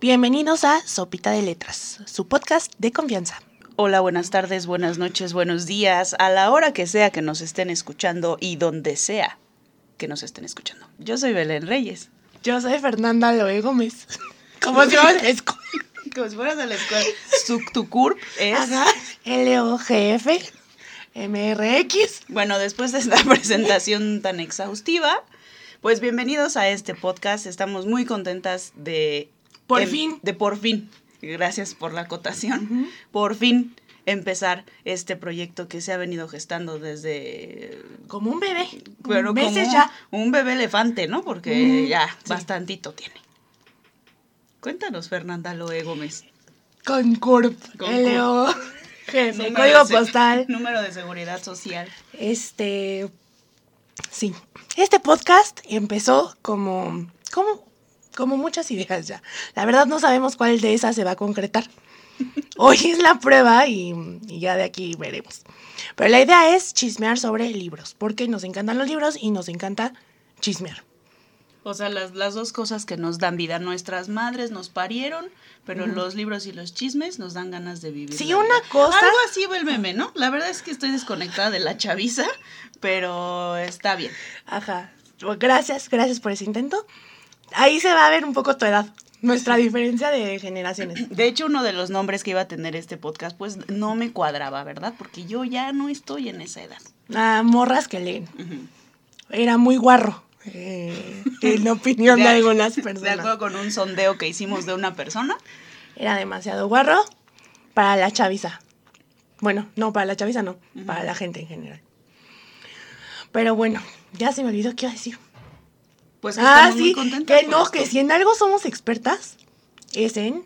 Bienvenidos a Sopita de Letras, su podcast de confianza. Hola, buenas tardes, buenas noches, buenos días, a la hora que sea que nos estén escuchando y donde sea que nos estén escuchando. Yo soy Belén Reyes. Yo soy Fernanda Loe Gómez. Como si fuera de la escuela. Como si fueras de la escuela. Su, tu CURP es... Ajá. L-O-G-F M-R-X. Bueno, después de esta presentación tan exhaustiva, pues bienvenidos a este podcast. Estamos muy contentas de... Por em- fin. De por fin. Gracias por la acotación. Por fin empezar este proyecto que se ha venido gestando desde... Como un bebé. Pero Meses como ya. un bebé elefante, ¿no? Porque ya sí. bastantito tiene. Cuéntanos, Fernanda Loe Gómez. Con CURP. Con L-O-G-F. Número Código de postal. Número de seguridad social. Este. Sí. Este podcast empezó como. como. Como muchas ideas ya. La verdad no sabemos cuál de esas se va a concretar. Hoy es la prueba y, y ya de aquí veremos. Pero la idea es chismear sobre libros, porque nos encantan los libros y nos encanta chismear. O sea, las, las dos cosas que nos dan vida. Nuestras madres nos parieron, pero los libros y los chismes nos dan ganas de vivir. Sí, una vida. cosa- Algo así va el meme, ¿no? La verdad es que estoy desconectada de la chaviza, pero está bien. Ajá. Gracias, gracias por ese intento. Ahí se va a ver un poco tu edad, nuestra diferencia de generaciones. De hecho, uno de los nombres que iba a tener este podcast, pues no me cuadraba, ¿verdad? Porque yo ya no estoy en esa edad. Ah, morras que leen. Era muy guarro, eh, en opinión de, De- algunas De personas. acuerdo con un sondeo que hicimos de una persona. Era demasiado guarro para la chaviza. Bueno, no, para la chaviza no, para la gente en general. Pero bueno, ya se me olvidó qué iba a decir. Pues que Ah, muy sí, contentas que no, que si en algo somos expertas, es en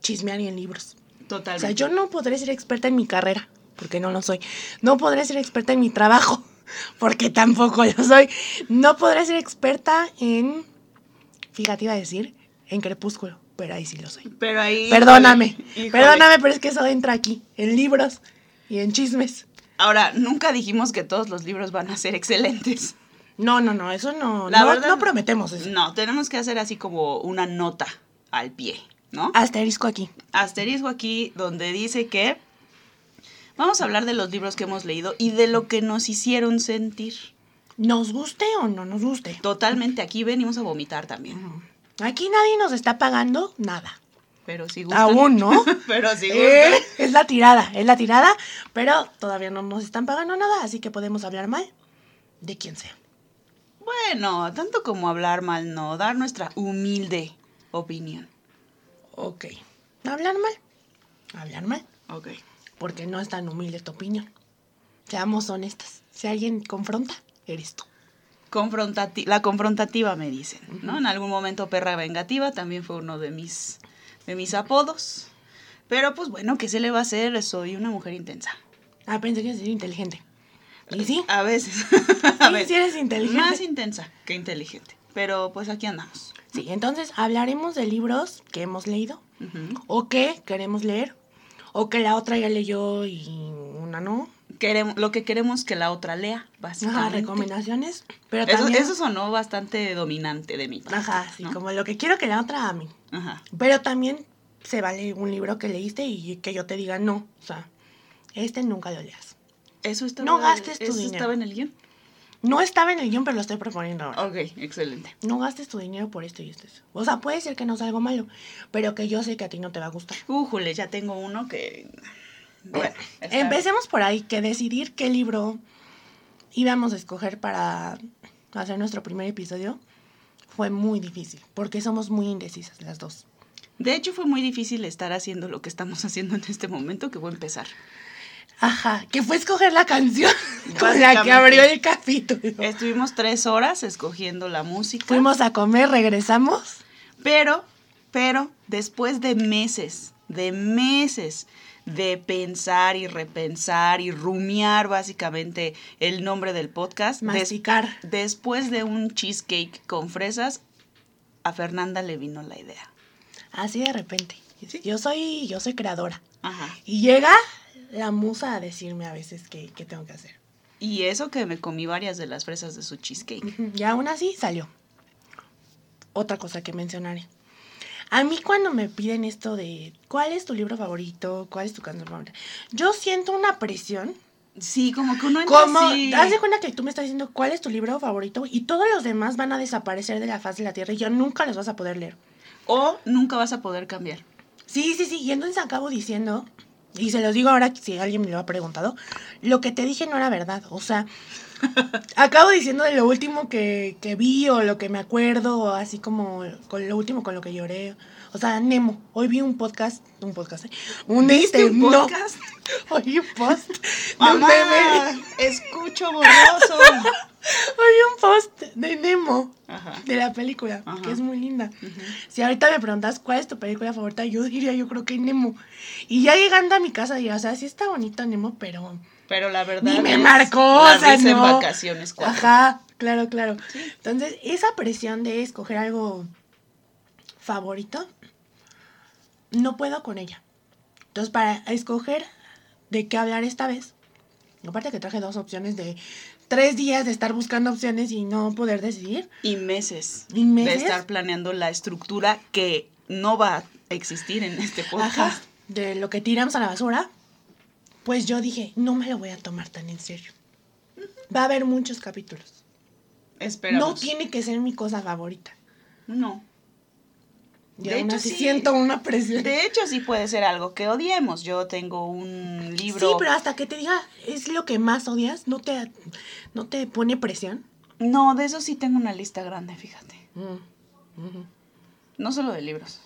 chismear y en libros. O Totalmente. sea, yo no podré ser experta en mi carrera, porque no lo soy. No podré ser experta en mi trabajo, porque tampoco lo soy. No podré ser experta en, fíjate, iba a decir, en crepúsculo, pero ahí sí lo soy. Pero ahí. Perdóname, híjole. perdóname, pero es que eso entra aquí, en libros y en chismes. Ahora, nunca dijimos que todos los libros van a ser excelentes. No, no, no, eso no, La no, verdad, no prometemos eso. No, tenemos que hacer así como una nota al pie, ¿no? Asterisco aquí. Asterisco aquí donde dice que vamos a hablar de los libros que hemos leído y de lo que nos hicieron sentir. Nos guste o no nos guste. Totalmente, aquí venimos a vomitar también. Aquí nadie nos está pagando nada. Pero si gustan. Aún, ¿no? Pero si Eh, gustan. es la tirada, es la tirada, pero todavía no nos están pagando nada, así que podemos hablar mal de quien sea. Bueno, tanto como hablar mal, no, dar nuestra humilde opinión. Ok. Hablar mal. Hablar mal, Ok. porque no es tan humilde tu opinión. Seamos honestas. Si alguien confronta, eres tú. Confrontati- la confrontativa me dicen, ¿no? En algún momento perra vengativa también fue uno de mis, de mis apodos. Pero pues bueno, ¿qué se le va a hacer? Soy una mujer intensa. Ah, pensé que eres inteligente. Y sí, A veces. a sí, veces. sí eres inteligente. Más intensa que inteligente. Pero pues aquí andamos. Sí, entonces hablaremos de libros que hemos leído Ujú. o que queremos leer o que la otra ya leyó y una no. Queremos, lo que queremos que la otra lea, Ajá, básicamente. recomendaciones. Pero Eso, también... eso sonó bastante dominante de mi parte. Ajá, sí, ¿no? como lo que quiero que la otra ame. Ajá. Pero también se vale un libro que leíste y que yo te diga no. O sea, este nunca lo leas. Eso estaba, No gastes tu eso dinero. estaba en el guion. No estaba en el guion, pero lo estoy proponiendo ahora. Ok, excelente. No gastes tu dinero por esto y esto. O sea, puede ser que no sea algo malo, pero que yo sé que a ti no te va a gustar. Újule, ya tengo uno que. Bueno, está- Empecemos por ahí, que decidir qué libro íbamos a escoger para hacer nuestro primer episodio fue muy difícil, porque somos muy indecisas las dos. De hecho, fue muy difícil estar haciendo lo que estamos haciendo en este momento, que voy a empezar. Ajá, que fue escoger la canción con la que abrió el capítulo. Estuvimos tres horas escogiendo la música. Fuimos a comer, regresamos. Pero, pero, después de meses, de meses de pensar y repensar y rumiar básicamente el nombre del podcast, des- Masticar. después de un cheesecake con fresas, a Fernanda le vino la idea. Así de repente. Yo soy, yo soy creadora. Ajá. Y llega la musa a decirme a veces qué, qué tengo que hacer. Y eso que me comí varias de las fresas de su cheesecake. Y aún así salió. Otra cosa que mencionaré. A mí cuando me piden esto de cuál es tu libro favorito, cuál es tu canción favorita, yo siento una presión. Sí, como que uno entra Como, así. haz de cuenta que tú me estás diciendo cuál es tu libro favorito y todos los demás van a desaparecer de la faz de la tierra y ya nunca los vas a poder leer. O nunca vas a poder cambiar. Sí, sí, sí. Y entonces acabo diciendo, y se los digo ahora si alguien me lo ha preguntado, lo que te dije no era verdad. O sea, acabo diciendo de lo último que, que vi o lo que me acuerdo, o así como con lo último con lo que lloré. O sea, Nemo. Hoy vi un podcast, un podcast, ¿eh? Un ¿Viste este, un no. podcast? Un post. Mamá, escucho borroso. Oí un post de Nemo. Ajá. De la película, Ajá. que es muy linda. Si ahorita me preguntas cuál es tu película favorita, yo diría, yo creo que Nemo. Y ya llegando a mi casa diría, o sea, sí está bonito Nemo, pero Pero la verdad. ni me es marcó, la o sea, en vacaciones cuatro. Ajá, claro, claro. Entonces, esa presión de escoger algo favorito, no puedo con ella. Entonces, para escoger de qué hablar esta vez, aparte que traje dos opciones de tres días de estar buscando opciones y no poder decidir, Y meses, ¿Y meses? de estar planeando la estructura que no va a existir en este podcast. Ajá, de lo que tiramos a la basura, pues yo dije, no me lo voy a tomar tan en serio. Va a haber muchos capítulos. Esperamos. No tiene que ser mi cosa favorita. No. Y De aún hecho, así sí. siento una presión. De hecho, sí puede ser algo que odiemos. Yo tengo un libro. Sí, pero hasta que te diga es lo que más odias, no te, no te pone presión. No, de eso sí tengo una lista grande, fíjate. Mm. No solo de libros,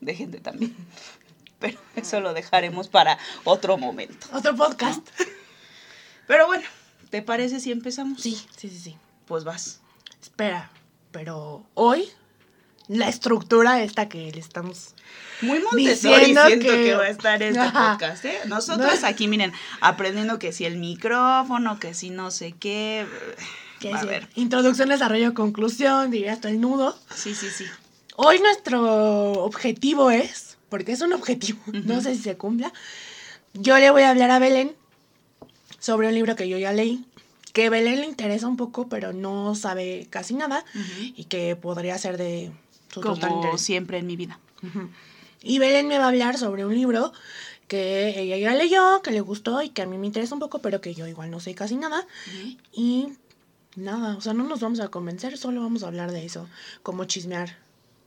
de gente también. Pero eso lo dejaremos para otro momento. Otro podcast. Pero bueno, ¿te parece si empezamos? Sí, sí, sí, sí. Pues vas. Espera, pero hoy la estructura esta que le estamos Muy Montessori Diciendo siento que... que- va a estar este Ajá. podcast, ¿eh? Nosotros No. aquí, miren, aprendiendo que si el micrófono, que si no sé qué. a ver. introducción, desarrollo, conclusión, diría hasta el nudo. Sí, sí, sí. Hoy nuestro objetivo es, porque es un objetivo, no sé si se cumpla, yo le voy a hablar a Belén sobre un libro que yo ya leí, que Belén le interesa un poco, pero no sabe casi nada, y que podría ser de Como siempre en mi vida. Y Belén me va a hablar sobre un libro que ella ya leyó, que le gustó y que a mí me interesa un poco, pero que yo igual no sé casi nada. Y nada, o sea, no nos vamos a convencer, solo vamos a hablar de eso, como chismear.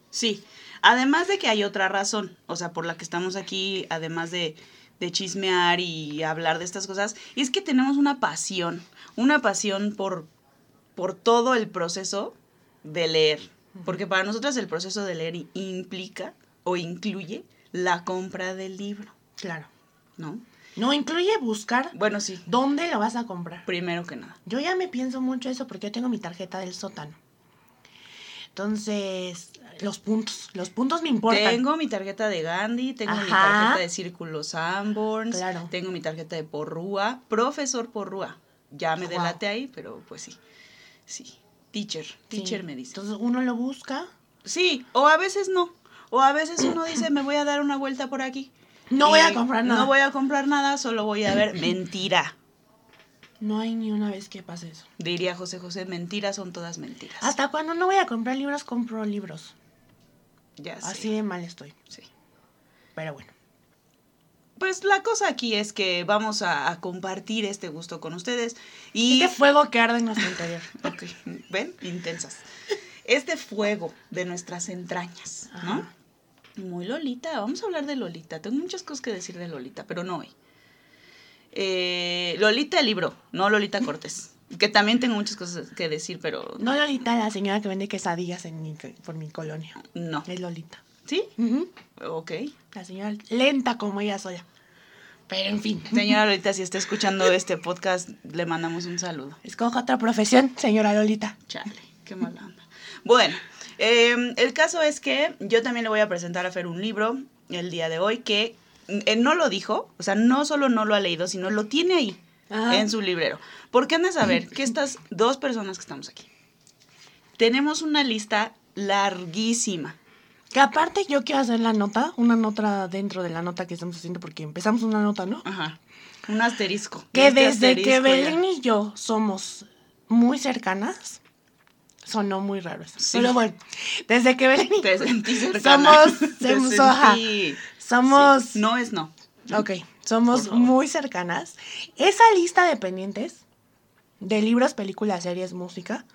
Sí, además de que hay otra razón, o sea, por la que estamos aquí, además de, de chismear y hablar de estas cosas, es que tenemos una pasión, una pasión por, por todo el proceso de leer, porque para nosotros el proceso de leer implica o incluye la compra del libro, Claro. ¿no? No, incluye buscar Bueno, sí, dónde lo vas a comprar. primero que nada. Yo ya me pienso mucho eso porque yo tengo mi tarjeta del sótano. Entonces, los puntos, los puntos me importan. Tengo mi tarjeta de Gandhi, tengo mi tarjeta de Círculo Sanborns, Claro. tengo mi tarjeta de Porrúa, profesor Porrúa. Ya me Wow. delate ahí, pero pues sí. Sí. Teacher, Sí. teacher me dice. Entonces uno lo busca. Sí, o a veces no. O a veces uno dice, me voy a dar una vuelta por aquí. No voy a comprar nada. No voy a comprar nada, solo voy a ver mentira. No hay ni una vez que pase eso. Diría José José, mentiras son todas mentiras. Hasta cuando no voy a comprar libros, compro libros. ya sé. Así de mal estoy. Sí. Pero bueno. Pues la cosa aquí es que vamos a, a compartir este gusto con ustedes. Y Este fuego que arde en nuestro interior. Ok, ¿ven? Intensas. Este fuego de nuestras entrañas, ¿no? Muy Lolita, vamos a hablar de Lolita. Tengo muchas cosas que decir de Lolita, pero no hoy. Eh, Lolita el libro, no Lolita Cortés. Que también tengo muchas cosas que decir, pero No Lolita, la señora que vende quesadillas en mi, por mi colonia. no. Es Lolita. ¿Sí? Ok. La señora lenta como ella sola. Pero en fin. Señora Lolita, si está escuchando este podcast, le mandamos un saludo. Escoja otra profesión, señora Lolita. Chale, qué mala onda. Bueno, eh, el caso es que yo también le voy a presentar a Fer un libro el día de hoy que eh, no lo dijo, o sea, no solo no lo ha leído, sino lo tiene ahí Ajá. en su librero. Porque han de saber que estas dos personas que estamos aquí tenemos una lista larguísima. Que aparte yo quiero hacer la nota, una nota dentro de la nota que estamos haciendo porque empezamos una nota, ¿no? Ajá. Un asterisco. Que Este desde que ya. Belén y yo somos muy cercanas, Sonó muy raro eso. Sí. Pero bueno, desde que Belén y Te sentí cercana. somos, Te somos, ajá, sentí- somos, Sí, No es no. ok, somos muy cercanas. Esa lista de pendientes de libros, películas, series, música,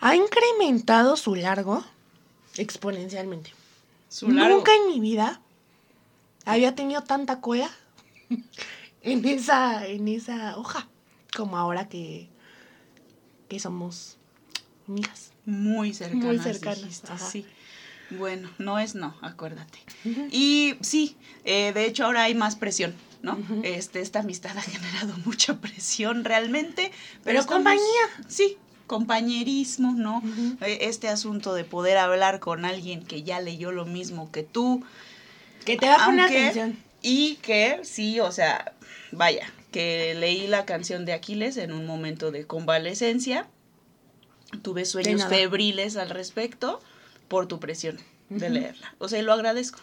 ha incrementado su largo exponencialmente. Su largo. Nunca en mi vida había tenido tanta cola en esa, en esa hoja como ahora que, que somos amigas. Muy cercanas. Muy cercanas, dijiste. Sí. Bueno, no es no, acuérdate. Y sí, eh, de hecho ahora hay más presión, ¿no? Este, esta amistad ha generado mucha presión realmente. Pero estamos- compañía. Sí, compañerismo, ¿no? Eh, Este asunto de poder hablar con alguien que ya leyó lo mismo que tú. Que te va a poner Aunque- atención. Y que sí, o sea, vaya, que leí la canción de Aquiles en un momento de convalecencia. Tuve sueños febriles al respecto por tu presión de leerla. O sea, y lo agradezco.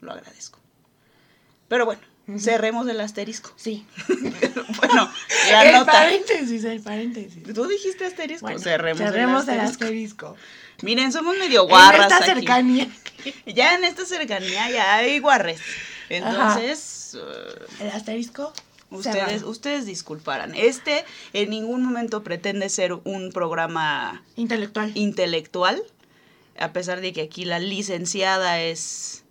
Lo agradezco. Pero bueno, Cerremos el asterisco. Sí. bueno, la el nota. paréntesis, el paréntesis. Tú dijiste asterisco. Bueno, cerremos, cerremos el el asterisco. asterisco. Miren, somos medio En guarras esta aquí. cercanía. Ya en esta cercanía ya hay guarres. Entonces, El asterisco. Ustedes, cerrado. ustedes disculparán. Este en ningún momento pretende ser un programa Intelectual. intelectual, a pesar de que aquí la licenciada es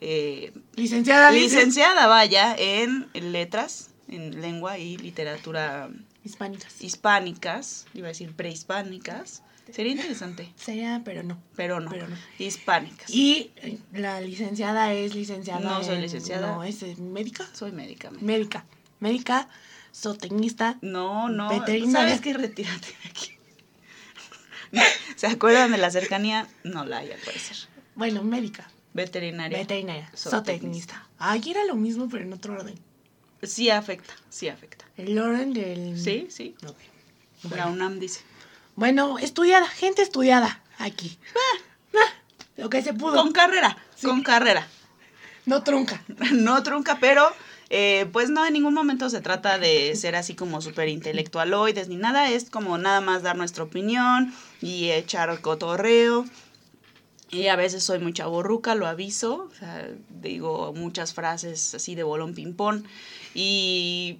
eh, Licenciada Lice- licenciada, vaya, en letras, en lengua y literatura Hispánicas. hispánicas, iba a decir prehispánicas. Sería interesante, Sería, pero no. pero no, Pero no. hispánicas. Y eh, la licenciada es licenciada. No soy en- licenciada. No, es eh, médica. Soy médica. Médica. Médica, zootecnista. No, no. Veterinaria. ¿Sabes qué? Retírate de aquí. ¿Se acuerdan de la cercanía? No la hay al parecer. Bueno, médica. Veterinaria. Veterinaria. Zootecnista. Ahí era lo mismo, pero en otro orden. Sí afecta, sí afecta. El orden del. Sí, sí. Ok. La. UNAM dice. Bueno, estudiada, gente estudiada aquí. Ah, lo que se pudo. Con carrera, con carrera. No trunca. No trunca, pero eh, pues no, en ningún momento se trata de ser así como súper intelectualoides ni nada. Es como nada más dar nuestra opinión y echar cotorreo. Y a veces soy muy chaborruca, lo aviso. O sea, digo muchas frases así de bolón ping-pong. Y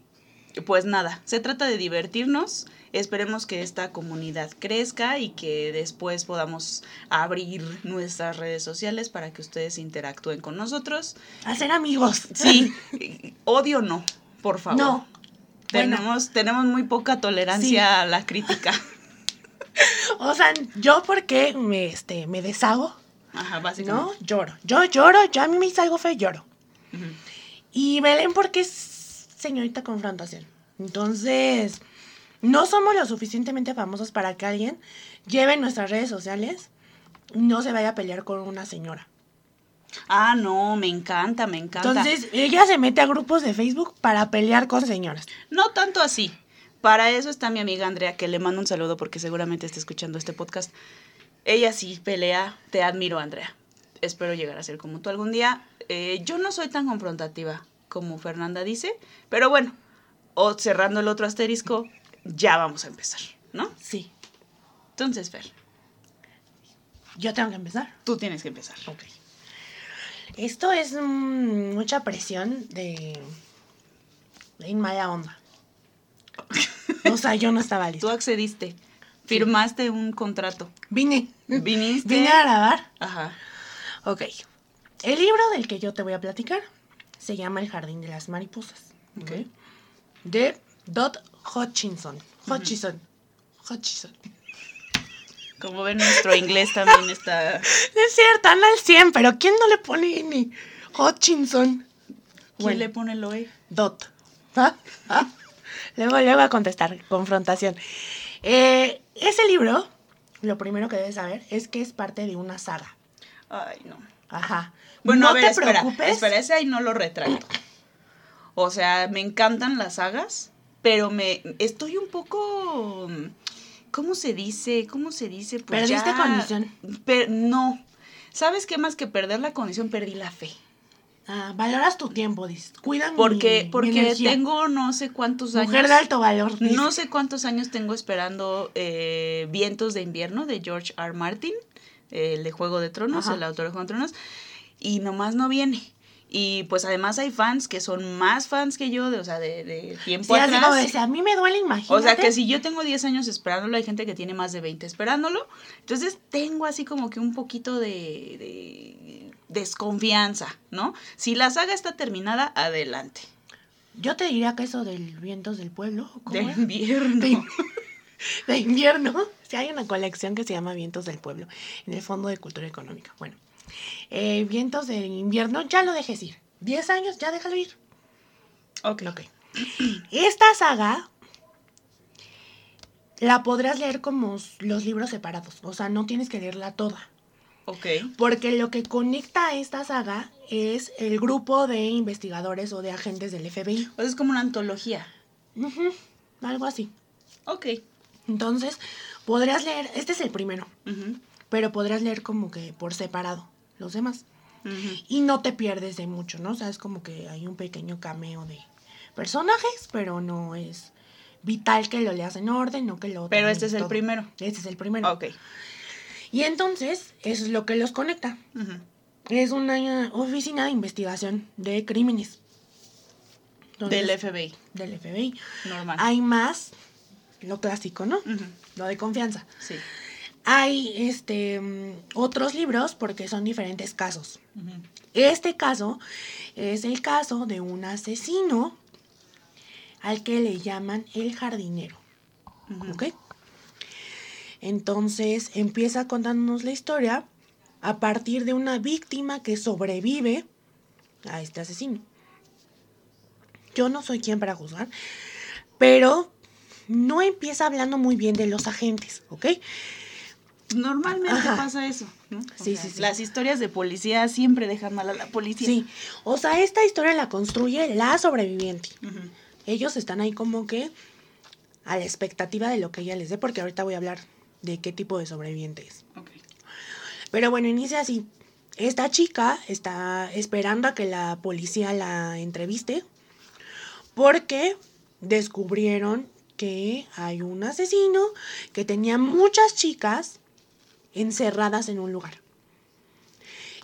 pues nada, se trata de divertirnos. Esperemos que esta comunidad crezca y que después podamos abrir nuestras redes sociales para que ustedes interactúen con nosotros. Hacer amigos. Sí, odio no, por favor. No. Bueno, Tenemos, tenemos muy poca tolerancia Sí. a la crítica. o sea, yo porque me, este, me deshago, Ajá, ¿no? Lloro. Yo lloro, yo a mí me hice algo feo, lloro. Y Belén porque es señorita confrontación. Entonces, no somos lo suficientemente famosos para que alguien lleve nuestras redes sociales y no se vaya a pelear con una señora. Ah, no, me encanta, me encanta. Entonces, ella se mete a grupos de Facebook para pelear con señoras. No tanto así. Para eso está mi amiga Andrea, que le mando un saludo porque seguramente está escuchando este podcast. Ella sí pelea. Te admiro, Andrea. Espero llegar a ser como tú algún día. Eh, yo no soy tan confrontativa como Fernanda dice, pero bueno, o cerrando el otro asterisco, ya vamos a empezar, ¿no? Sí. Entonces, Fer, Yo tengo que empezar. tú tienes que empezar. Ok. Esto es mm, mucha presión de, de mala onda. O sea, yo no estaba Tú lista. accediste, firmaste un contrato, Vine. viniste. Vine a grabar. Ajá. Ok. El libro del que yo te voy a platicar se llama El jardín de las mariposas. Ok. De Dot Hutchinson. Hutchison. Hutchison. Como ven, nuestro inglés también está. Es cierto, anda al 100, pero ¿quién no le pone ni Hutchinson? ¿Quién Bueno. le pone el OE? Dot. ¿Ah? ¿Ah? Luego, luego a contestar, confrontación. Eh, ese libro, lo primero que debes saber es que es parte de una saga. Ay, no. Ajá. Bueno, no a ver, te espera, preocupes. espera, ese ahí no lo retracto. O sea, me encantan las sagas, pero me estoy un poco ¿cómo se dice? ¿Cómo se dice? Pues Perdiste ya- condición. Per- no. ¿Sabes qué más que perder la condición? Perdí la fe. Ah, valoras tu tiempo, dices. Cuida mi- Porque, mi porque energía. tengo no sé cuántos años. Mujer de alto valor. No sé cuántos años tengo esperando eh, Vientos de invierno de George R. Martin, el de Juego de Tronos, Ajá. el autor de Juego de Tronos, y nomás no viene. Y pues además hay fans que son más fans que yo, de, o sea, de, de tiempo Sí, así como atrás. dice, a mí me duele, imagínate. O sea, que si yo tengo 10 años esperándolo, hay gente que tiene más de 20 esperándolo. Entonces tengo así como que un poquito de, de desconfianza, ¿no? Si la saga está terminada, adelante. Yo te diría que eso del vientos del pueblo. ¿cómo De invierno. De, de invierno. Sí, hay una colección que se llama Vientos del Pueblo en el Fondo de Cultura Económica. Bueno, eh, Vientos del Invierno, ya lo dejes ir. 10 años, ya déjalo ir. Ok. Ok. Esta saga la podrás leer como los libros separados. O sea, no tienes que leerla toda. Ok. Porque lo que conecta a esta saga es el grupo de investigadores o de agentes del FBI. Sea, es como una antología. Algo así. Ok. Entonces, podrías leer, este es el primero, pero podrías leer como que por separado los demás. Y no te pierdes de mucho, ¿no? O sea, es como que hay un pequeño cameo de personajes, pero no es vital que lo leas en orden, no que lo... Pero este es el primero. Este es el primero. Ok. Y entonces, eso es lo que los conecta. Es una oficina de investigación de crímenes. Entonces, Del FBI. del FBI. Normal. Hay más, lo clásico, ¿no? Lo de confianza. Sí. Hay este mm, otros libros porque son diferentes casos. Este caso es el caso de un asesino al que le llaman el jardinero. ¿Ok? Entonces empieza contándonos la historia a partir de una víctima que sobrevive a este asesino. Yo no soy quien para juzgar, pero no empieza hablando muy bien de los agentes, ¿ok? Normalmente Ajá. pasa eso, Sí, sea, sí, sí. Las historias de policía siempre dejan mal a la policía. Sí, o sea, esta historia la construye la sobreviviente. Ellos están ahí como que a la expectativa de lo que ella les dé, porque ahorita voy a hablar de qué tipo de sobreviviente es. Pero bueno, inicia así. Esta chica está esperando a que la policía la entreviste porque descubrieron que hay un asesino que tenía muchas chicas encerradas en un lugar.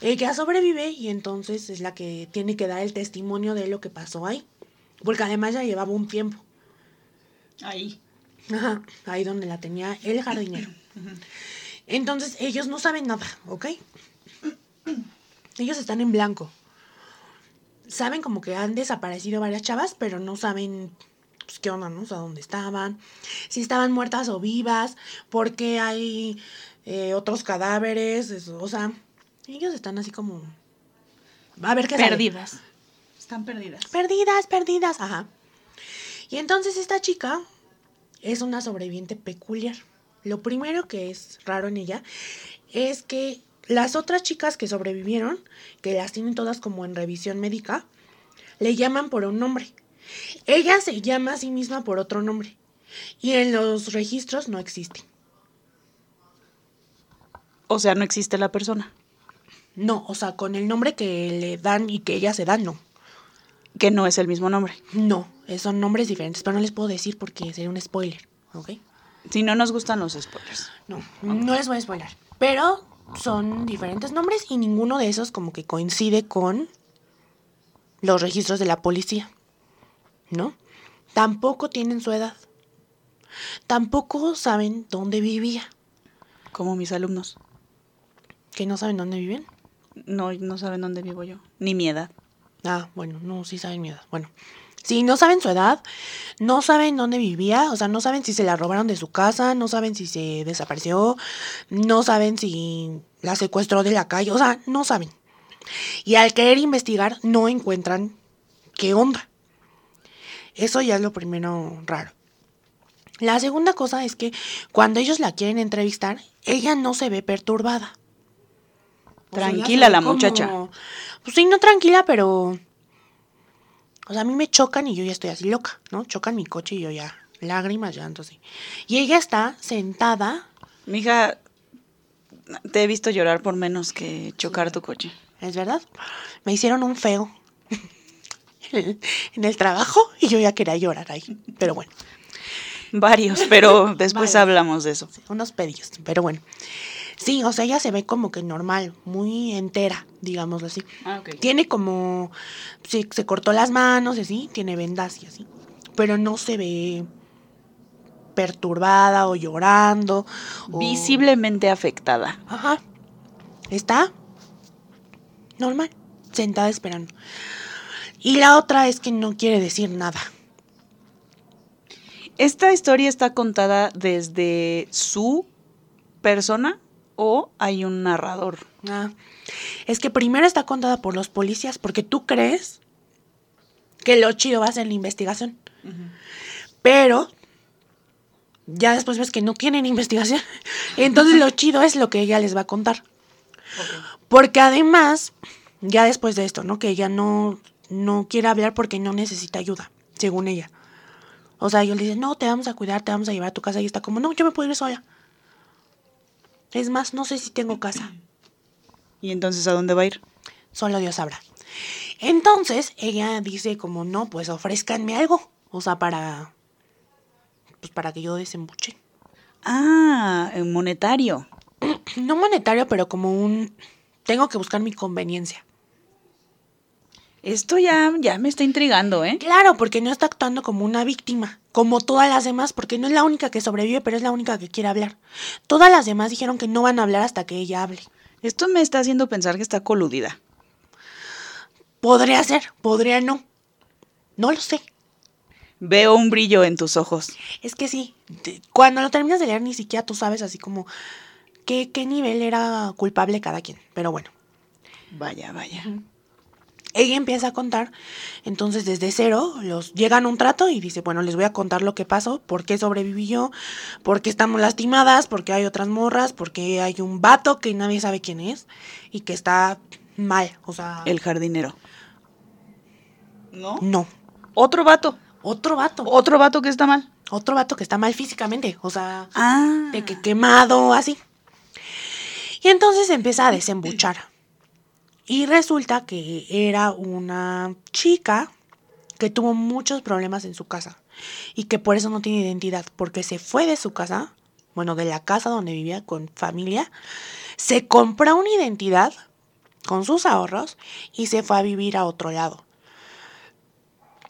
Ella sobrevive y entonces es la que tiene que dar el testimonio de lo que pasó ahí. Porque además ya llevaba un tiempo. Ahí. Ajá, ahí donde la tenía el jardinero. Entonces ellos no saben nada, ¿ok? Ellos están en blanco. Saben como que han desaparecido varias chavas, pero no saben pues, qué onda, ¿no? O sea, dónde estaban, si estaban muertas o vivas, por qué hay eh, otros cadáveres, eso, o sea, ellos están así como... A ver qué sale. Perdidas. Están perdidas. Perdidas, perdidas, ajá. Y entonces esta chica es una sobreviviente peculiar. Lo primero que es raro en ella es que las otras chicas que sobrevivieron, que las tienen todas como en revisión médica, le llaman por un nombre. Ella se llama a sí misma por otro nombre. Y en los registros no existe. O sea, no existe la persona. No, o sea, con el nombre que le dan y que ella se da, no. Que no es el mismo nombre. No, son nombres diferentes, pero no les puedo decir porque sería un spoiler, ¿ok? Si no nos gustan los spoilers. No, no les voy a spoiler. Pero son diferentes nombres y ninguno de esos como que coincide con los registros de la policía. ¿No? Tampoco tienen su edad. Tampoco saben dónde vivía. Como mis alumnos. ¿Que no saben dónde viven? No, no saben dónde vivo yo. Ni mi edad. Ah, bueno, no, sí saben mi edad. Bueno, sí, no saben su edad, no saben dónde vivía, o sea, no saben si se la robaron de su casa, no saben si se desapareció, no saben si la secuestró de la calle, o sea, no saben. Y al querer investigar, no encuentran qué onda. Eso ya es lo primero raro. La segunda cosa es que cuando ellos la quieren entrevistar, ella no se ve perturbada. Tranquila la como- muchacha. Pues sí, no tranquila, pero... O sea, a mí me chocan y yo ya estoy así loca, ¿no? Chocan mi coche y yo ya... Lágrimas, llanto, así. Y ella está sentada... Mija, te he visto llorar por menos que chocar tu coche. es verdad. Me hicieron un feo en el trabajo y yo ya quería llorar ahí. Pero bueno. Varios, pero después Varios. hablamos de eso. unos pedillos, pero bueno. Sí, o sea, ella se ve como que normal, muy entera, digámoslo así. Ah. Tiene como, sí, se cortó las manos y así, tiene vendas y así, pero no se ve perturbada o llorando. o- Visiblemente afectada. Ajá. Está normal, sentada esperando. Y la otra es que no quiere decir nada. ¿Esta historia está contada desde su persona o hay un narrador? Ah, es que primero está contada por los policías porque tú crees que lo chido va a ser la investigación. Pero ya después ves que no tienen investigación. Entonces lo chido es lo que ella les va a contar. Porque además, ya después de esto, ¿no? Que ella no, no quiere hablar porque no necesita ayuda, según ella. O sea, ellos le dicen, no, te vamos a cuidar, te vamos a llevar a tu casa. Y está como, no, yo me puedo ir sola. Es más, no sé si tengo casa. ¿Y entonces a dónde va a ir? Solo Dios sabrá. Entonces, ella dice como, no, pues ofrézcanme algo. O sea, para... Pues para que yo desembuche. Ah, monetario. No monetario, pero como un... Tengo que buscar mi conveniencia. Esto ya, ya me está intrigando, ¿eh? Claro, porque no está actuando como una víctima, como todas las demás, porque no es la única que sobrevive, pero es la única que quiere hablar. Todas las demás dijeron que no van a hablar hasta que ella hable. Esto me está haciendo pensar que está coludida. Podría ser, podría no. No lo sé. Veo un brillo en tus ojos. Es que sí, cuando lo terminas de leer ni siquiera tú sabes así como qué, qué nivel era culpable cada quien. Pero bueno, Vaya, vaya. Ella empieza a contar, entonces desde cero los llegan a un trato y dice, bueno, les voy a contar lo que pasó, por qué sobreviví yo, por qué estamos lastimadas, por qué hay otras morras, por qué hay un vato que nadie sabe quién es y que está mal, o sea, El jardinero. ¿No? no, Otro vato. otro vato, Otro vato que está mal. otro vato que está mal físicamente, o sea, Ah. de que quemado, así. Y entonces empieza a desembuchar. Y resulta que era una chica que tuvo muchos problemas en su casa y que por eso no tiene identidad, porque se fue de su casa, bueno, de la casa donde vivía con familia, se compró una identidad con sus ahorros y se fue a vivir a otro lado.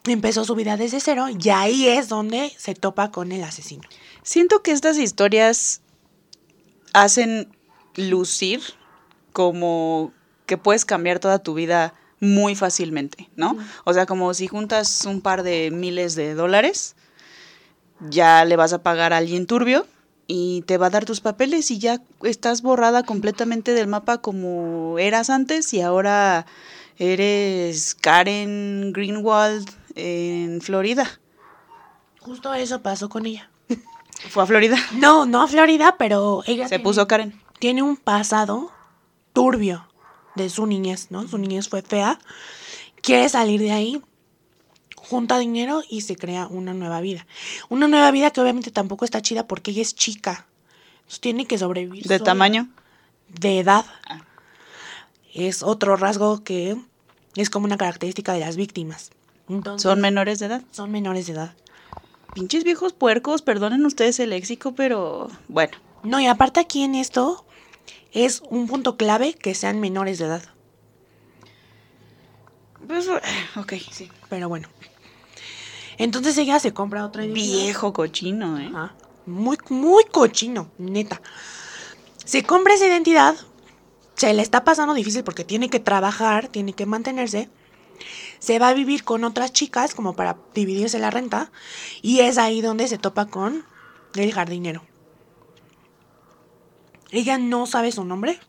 Empezó su vida desde cero y ahí es donde se topa con el asesino. Siento que estas historias hacen lucir como que puedes cambiar toda tu vida muy fácilmente, ¿no? O sea, como si juntas un par de miles de dólares, ya le vas a pagar a alguien turbio y te va a dar tus papeles y ya estás borrada completamente del mapa como eras antes y ahora eres Karen Greenwald en Florida. Justo eso pasó con ella. Fue a Florida. No, no a Florida, pero ella Se tiene, puso Karen. tiene un pasado turbio de su niñez, ¿no? Su niñez fue fea. Quiere salir de ahí, junta dinero y se crea una nueva vida. Una nueva vida que obviamente tampoco está chida porque ella es chica. Entonces tiene que sobrevivir. ¿De sola. tamaño? De edad. Ah. Es otro rasgo que es como una característica de las víctimas. Entonces, ¿Son menores de edad? son menores de edad. Pinches viejos puercos, perdonen ustedes el léxico, pero bueno. No, y aparte aquí en esto es un punto clave que sean menores de edad. Pues, ok, sí. Pero bueno. Entonces ella se compra otra identidad. Viejo cochino, ¿eh? Ajá. Muy, muy cochino, neta. Se compra esa identidad. Se le está pasando difícil porque tiene que trabajar, tiene que mantenerse. Se va a vivir con otras chicas como para dividirse la renta. Y es ahí donde se topa con el jardinero. Ella no sabe su nombre.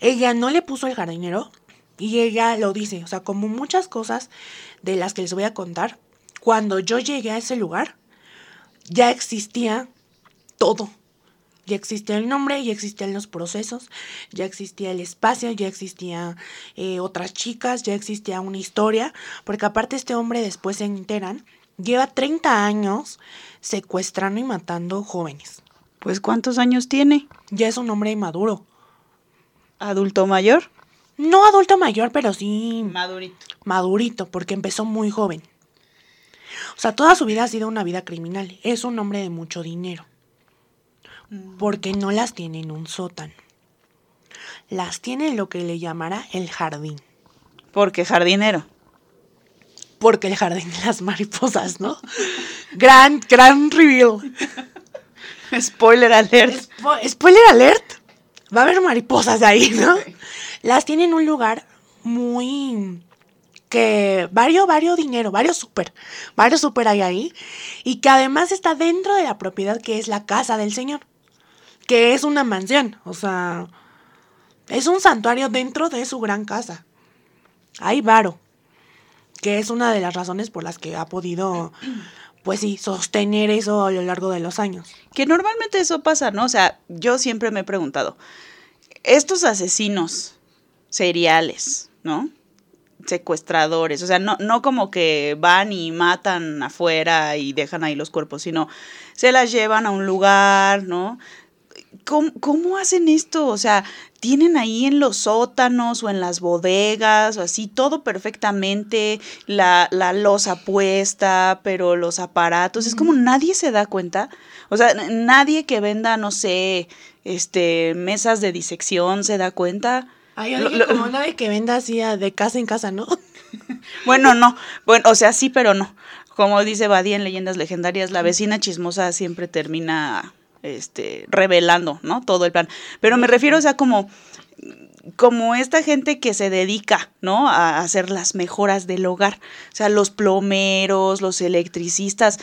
Ella no le puso el jardinero. Y ella lo dice. O sea, como muchas cosas de las que les voy a contar. Cuando yo llegué a ese lugar, ya existía todo. Ya existía el nombre, ya existían los procesos, ya existía el espacio, ya existía eh, otras chicas, ya existía una historia, porque aparte este hombre después se enteran, lleva 30 años secuestrando y matando jóvenes. Pues ¿cuántos años tiene? Ya es un hombre maduro. ¿Adulto mayor? No adulto mayor, pero sí Madurito. madurito, porque empezó muy joven. O sea, toda su vida ha sido una vida criminal. Es un hombre de mucho dinero. Porque no las tiene en un sótano. Las tiene en lo que le llamará el jardín. Porque jardinero. Porque el jardín de las mariposas, ¿no? gran, gran reveal. Spoiler alert. Spo- spoiler alert. Va a haber mariposas ahí, ¿no? Las tiene en un lugar muy que varios, varios dinero, varios súper, varios súper hay ahí, y que además está dentro de la propiedad que es la casa del señor, que es una mansión, o sea, es un santuario dentro de su gran casa. Hay varo, que es una de las razones por las que ha podido, pues sí, sostener eso a lo largo de los años. Que normalmente eso pasa, ¿no? O sea, yo siempre me he preguntado, estos asesinos seriales, ¿no? Secuestradores, o sea, no, no como que van y matan afuera y dejan ahí los cuerpos, sino se las llevan a un lugar, ¿no? ¿Cómo, cómo hacen esto? O sea, tienen ahí en los sótanos o en las bodegas o así todo perfectamente, la, la losa puesta, pero los aparatos, es como nadie se da cuenta. O sea, nadie que venda, no sé, este, mesas de disección se da cuenta. Ay, yo Lo- dije lo- como nadie que venda así a- de casa en casa, ¿no? Bueno, no, bueno, o sea, sí, pero no. Como dice Badía en Leyendas Legendarias, la vecina chismosa siempre termina este revelando, ¿no? Todo el plan. Pero me refiero, o sea, como como esta gente que se dedica, ¿no? A hacer las mejoras del hogar. O sea, los plomeros, los electricistas.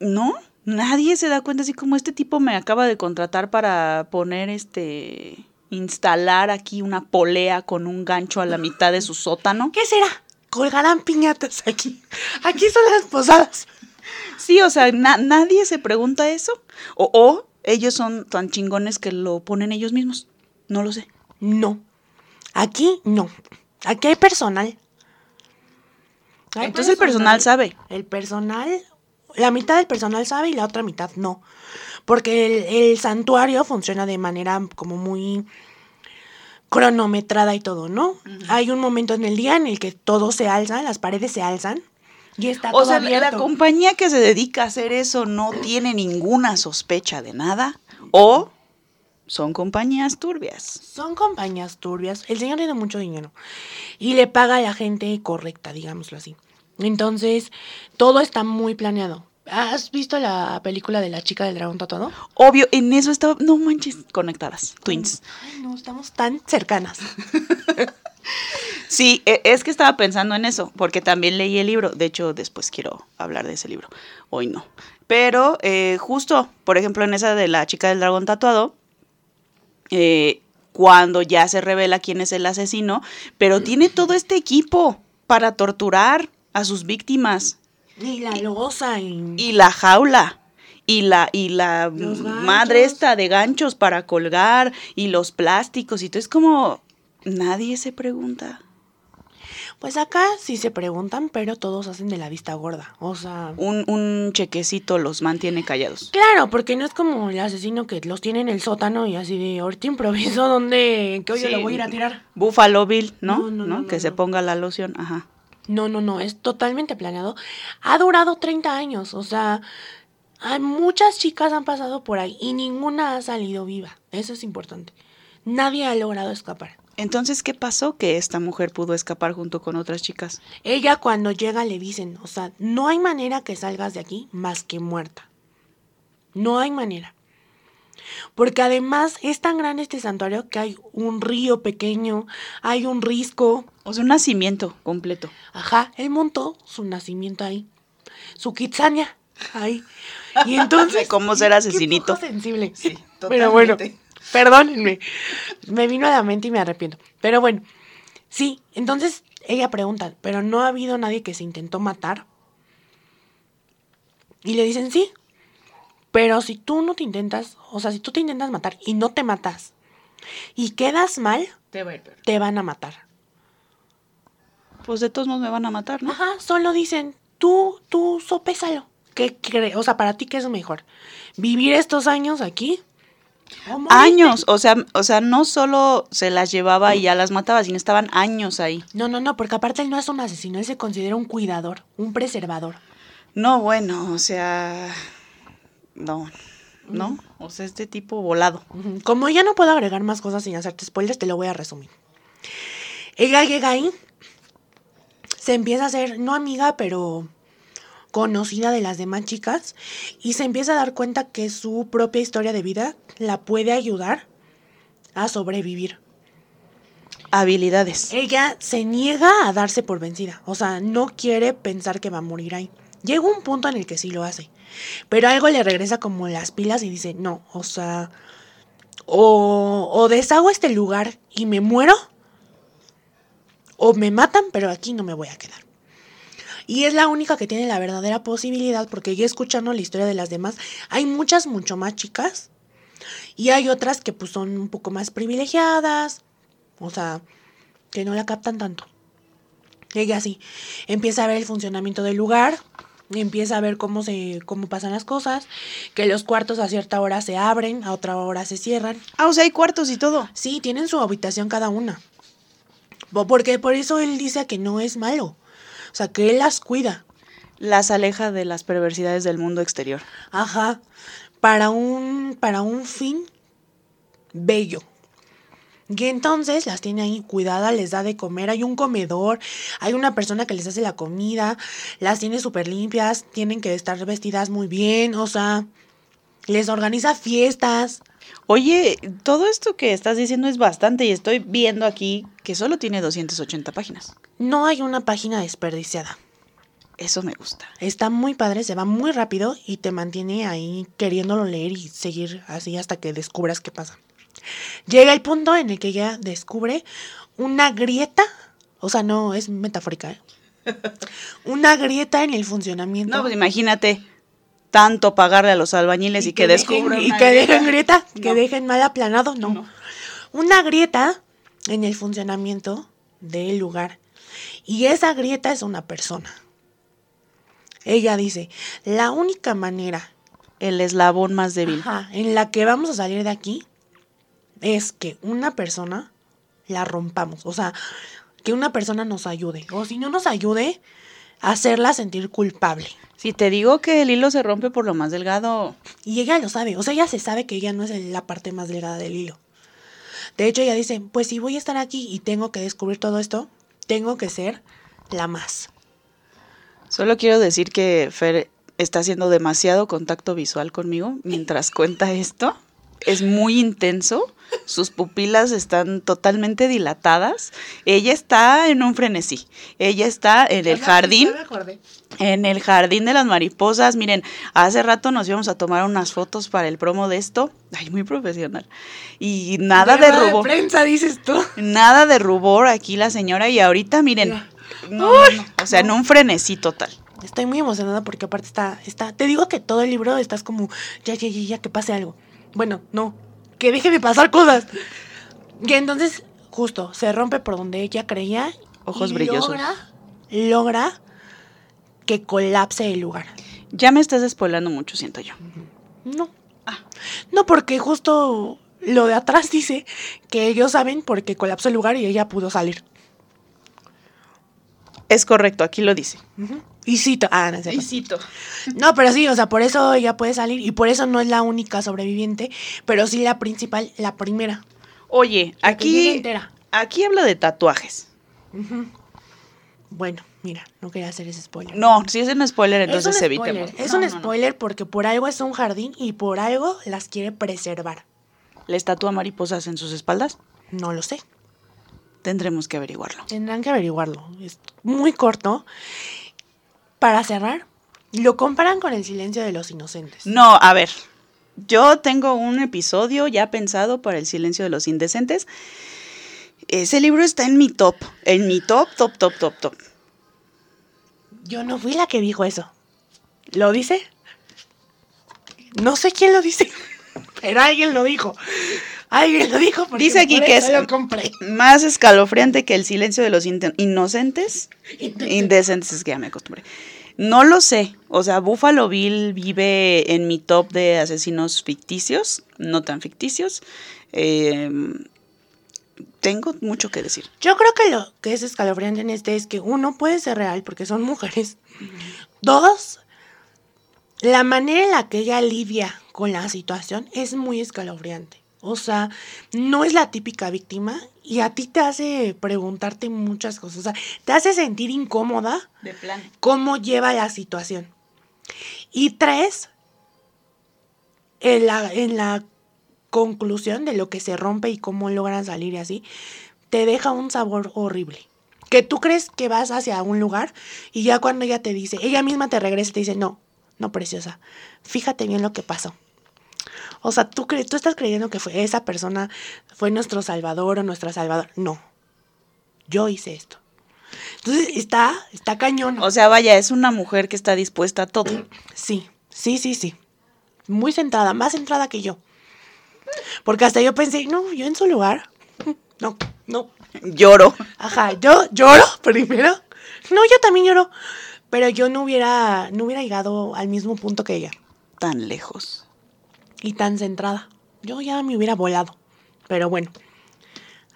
¿No? Nadie se da cuenta así como este tipo me acaba de contratar para poner este instalar aquí una polea con un gancho a la mitad de su sótano. ¿Qué será? Colgarán piñatas aquí. Aquí son las posadas. Sí, o sea, na- nadie se pregunta eso. O, o ellos son tan chingones que lo ponen ellos mismos. No lo sé. No. Aquí no. Aquí hay personal. Hay Entonces el personal sabe. El personal, la mitad del personal sabe y la otra mitad no. Porque el, el santuario funciona de manera como muy cronometrada y todo, ¿no? Hay un momento en el día en el que todo se alza, las paredes se alzan y está O todo sea, la- compañía que se dedica a hacer eso no tiene ninguna sospecha de nada. O son compañías turbias. Son compañías turbias. El señor tiene mucho dinero y le paga a la gente correcta, digámoslo así. Entonces, todo está muy planeado. ¿Has visto la película de la chica del dragón tatuado? Obvio, en eso estaba, no manches, conectadas, twins. Ay, no, estamos tan cercanas. Sí, e- es que estaba pensando en eso, porque también leí el libro. De hecho, después quiero hablar de ese libro. Hoy no. Pero eh, justo, por ejemplo, en esa de la chica del dragón tatuado, eh, cuando ya se revela quién es el asesino, pero tiene todo este equipo para torturar a sus víctimas Y la losa y... y la jaula. Y la, y la madre esta de ganchos para colgar y los plásticos y todo. Es como nadie se pregunta. Pues acá sí se preguntan, pero todos hacen de la vista gorda. O sea... Un, un chequecito los mantiene callados. Claro, porque no es como el asesino que los tiene en el sótano y así de ahorita improviso donde... ¿En qué hoyo Sí. lo voy a ir a tirar? Buffalo Bill, ¿no? No, no, no, que no, se no. ponga la loción, ajá. No, no, no, es totalmente planeado. Ha durado 30 años, o sea, hay muchas chicas han pasado por ahí y ninguna ha salido viva. Eso es importante. Nadie ha logrado escapar. Entonces, ¿qué pasó que esta mujer pudo escapar junto con otras chicas? Ella cuando llega le dicen, o sea, no hay manera que salgas de aquí más que muerta. No hay manera. Porque además es tan grande este santuario que hay un río pequeño, hay un risco. O sea, un nacimiento completo. Ajá, él montó su nacimiento ahí. Su kitsania ahí. Y entonces. ¿Cómo ser qué asesinito? poco sensible. Sí, Pero bueno, totalmente. perdónenme. Me vino a la mente y me arrepiento. Pero bueno, sí, entonces ella pregunta, ¿pero no ha habido nadie que se intentó matar? Y le dicen, sí. Pero si tú no te intentas, o sea, si tú te intentas matar y no te matas y quedas mal, Te va a ir peor. te van a matar. Pues de todos modos me van a matar, ¿no? Ajá, solo dicen, tú, tú sopésalo. ¿Qué crees? O sea, para ti, ¿qué es mejor? ¿Vivir estos años aquí. Años, o sea, o sea, no solo se las llevaba y ya las mataba, sino estaban años ahí. No, no, no, porque aparte él no es un asesino, él se considera un cuidador, un preservador. No, bueno, o sea, no, no, o sea, este tipo volado. Como ya no puedo agregar más cosas sin hacerte spoilers, te lo voy a resumir. Ella llega ahí, se empieza a ser, no amiga, pero conocida de las demás chicas, y se empieza a dar cuenta que su propia historia de vida la puede ayudar a sobrevivir. Habilidades. Ella se niega a darse por vencida, o sea, no quiere pensar que va a morir ahí. Llega un punto en el que sí lo hace, pero algo le regresa como las pilas y dice, no, o sea, o, o deshago este lugar y me muero, o me matan, pero aquí no me voy a quedar. Y es la única que tiene la verdadera posibilidad, porque ya escuchando la historia de las demás, hay muchas mucho más chicas y hay otras que pues son un poco más privilegiadas, o sea, que no la captan tanto. Ella sí, empieza a ver el funcionamiento del lugar, empieza a ver cómo se cómo pasan las cosas, que los cuartos a cierta hora se abren, a otra hora se cierran. Ah, o sea, hay cuartos y todo. Sí, tienen su habitación cada una. Porque por eso él dice que no es malo. O sea, que él las cuida. Las aleja de las perversidades del mundo exterior. Ajá. Para un, para un fin bello. Y entonces las tiene ahí cuidadas, les da de comer, hay un comedor, hay una persona que les hace la comida, las tiene súper limpias, tienen que estar vestidas muy bien, o sea, les organiza fiestas. Oye, todo esto que estás diciendo es bastante y estoy viendo aquí que solo tiene 280 páginas. No hay una página desperdiciada. Eso me gusta. Está muy padre, se va muy rápido y te mantiene ahí queriéndolo leer y seguir así hasta que descubras qué pasa. Llega el punto en el que ella descubre una grieta, o sea, no es metafórica, ¿eh? una grieta en el funcionamiento. No, pues imagínate tanto pagarle a los albañiles y, que, dejen- descubran. y que dejen grieta, que dejen mal aplanado, no. No. Una grieta en el funcionamiento del lugar. Y esa grieta es una persona. Ella dice, la única manera El eslabón más débil. ajá, en la que vamos a salir de aquí es que una persona la rompamos. O sea, que una persona nos ayude. O si no nos ayude, hacerla sentir culpable. Si te digo que el hilo se rompe por lo más delgado. Y ella lo sabe, o sea, ella se sabe que ella no es la parte más delgada del hilo. De hecho, ella dice, pues si voy a estar aquí y tengo que descubrir todo esto, tengo que ser la más. Solo quiero decir que Fer está haciendo demasiado contacto visual conmigo mientras cuenta esto. Es muy intenso. Sus pupilas están totalmente dilatadas. Ella está en un frenesí. Ella está en el jardín. En el jardín de las mariposas. Miren, hace rato nos íbamos a tomar unas fotos para el promo de esto. Ay, muy profesional. Y nada de Rubo. rubor. prensa, dices tú. Nada de rubor aquí la señora. Y ahorita, miren. No, no. O sea, en un frenesí total. Estoy muy emocionada porque aparte está, está, te digo que todo el libro estás como, ya, ya, ya, ya, que pase algo. Bueno, no, que deje de pasar cosas. Y entonces, justo, se rompe por donde ella creía. Ojos y brillosos. Logra, logra que colapse el lugar. Ya me estás despoilando mucho, siento yo. No. No, porque justo lo de atrás dice que ellos saben porque colapsó el lugar y ella pudo salir. Es correcto, aquí lo dice. Y cito. Ah, no es cierto. cito. No, pero sí, o sea, por eso ella puede salir y por eso no es la única sobreviviente, pero sí la principal, la primera. Oye, La aquí, entera. aquí habla de tatuajes. Bueno, mira, no quería hacer ese spoiler. No, si es un spoiler, es entonces un evitemos. spoiler. Es No, un no, no. spoiler porque por algo es un jardín y por algo las quiere preservar. ¿Les tatúa mariposas en sus espaldas? No lo sé. Tendremos que averiguarlo. Tendrán que averiguarlo. Es muy corto. Para cerrar, lo comparan con el silencio de los inocentes. No, a ver. Yo tengo un episodio ya pensado para El silencio de los indecentes. Ese libro está en mi top. En mi top, top, top, top, top. Yo no fui la que dijo eso. ¿Lo dice? No sé quién lo dice, pero alguien lo dijo. Alguien lo dijo porque Dice aquí que es lo compré. más escalofriante que El silencio de los inocentes. Indecentes, es que ya me acostumbré. No lo sé. O sea, Buffalo Bill vive en mi top de asesinos ficticios, no tan ficticios. Eh, tengo mucho que decir. Yo creo que lo que es escalofriante en este es que uno puede ser real porque son mujeres. Dos, la manera en la que ella lidia con la situación es muy escalofriante. O sea, no es la típica víctima y a ti te hace preguntarte muchas cosas. O sea, te hace sentir incómoda De plan. cómo lleva la situación. Y tres, en la, en la conclusión de lo que se rompe y cómo logran salir y así, te deja un sabor horrible. Que tú crees que vas hacia un lugar y ya cuando ella te dice, ella misma te regresa y te dice, no, no, preciosa, fíjate bien lo que pasó. O sea, tú, cre tú estás creyendo que fue esa persona, fue nuestro salvador o nuestra salvadora. No, yo hice esto. Entonces está, está cañón. O sea, vaya, es una mujer que está dispuesta a todo. Sí, sí, sí, sí. Muy centrada, más centrada que yo. Porque hasta yo pensé, no, yo en su lugar. No, no. Lloro. Ajá, yo lloro primero. No, yo también lloro. Pero yo no hubiera, no hubiera llegado al mismo punto que ella. Tan lejos. Y tan centrada. Yo ya me hubiera volado. Pero bueno.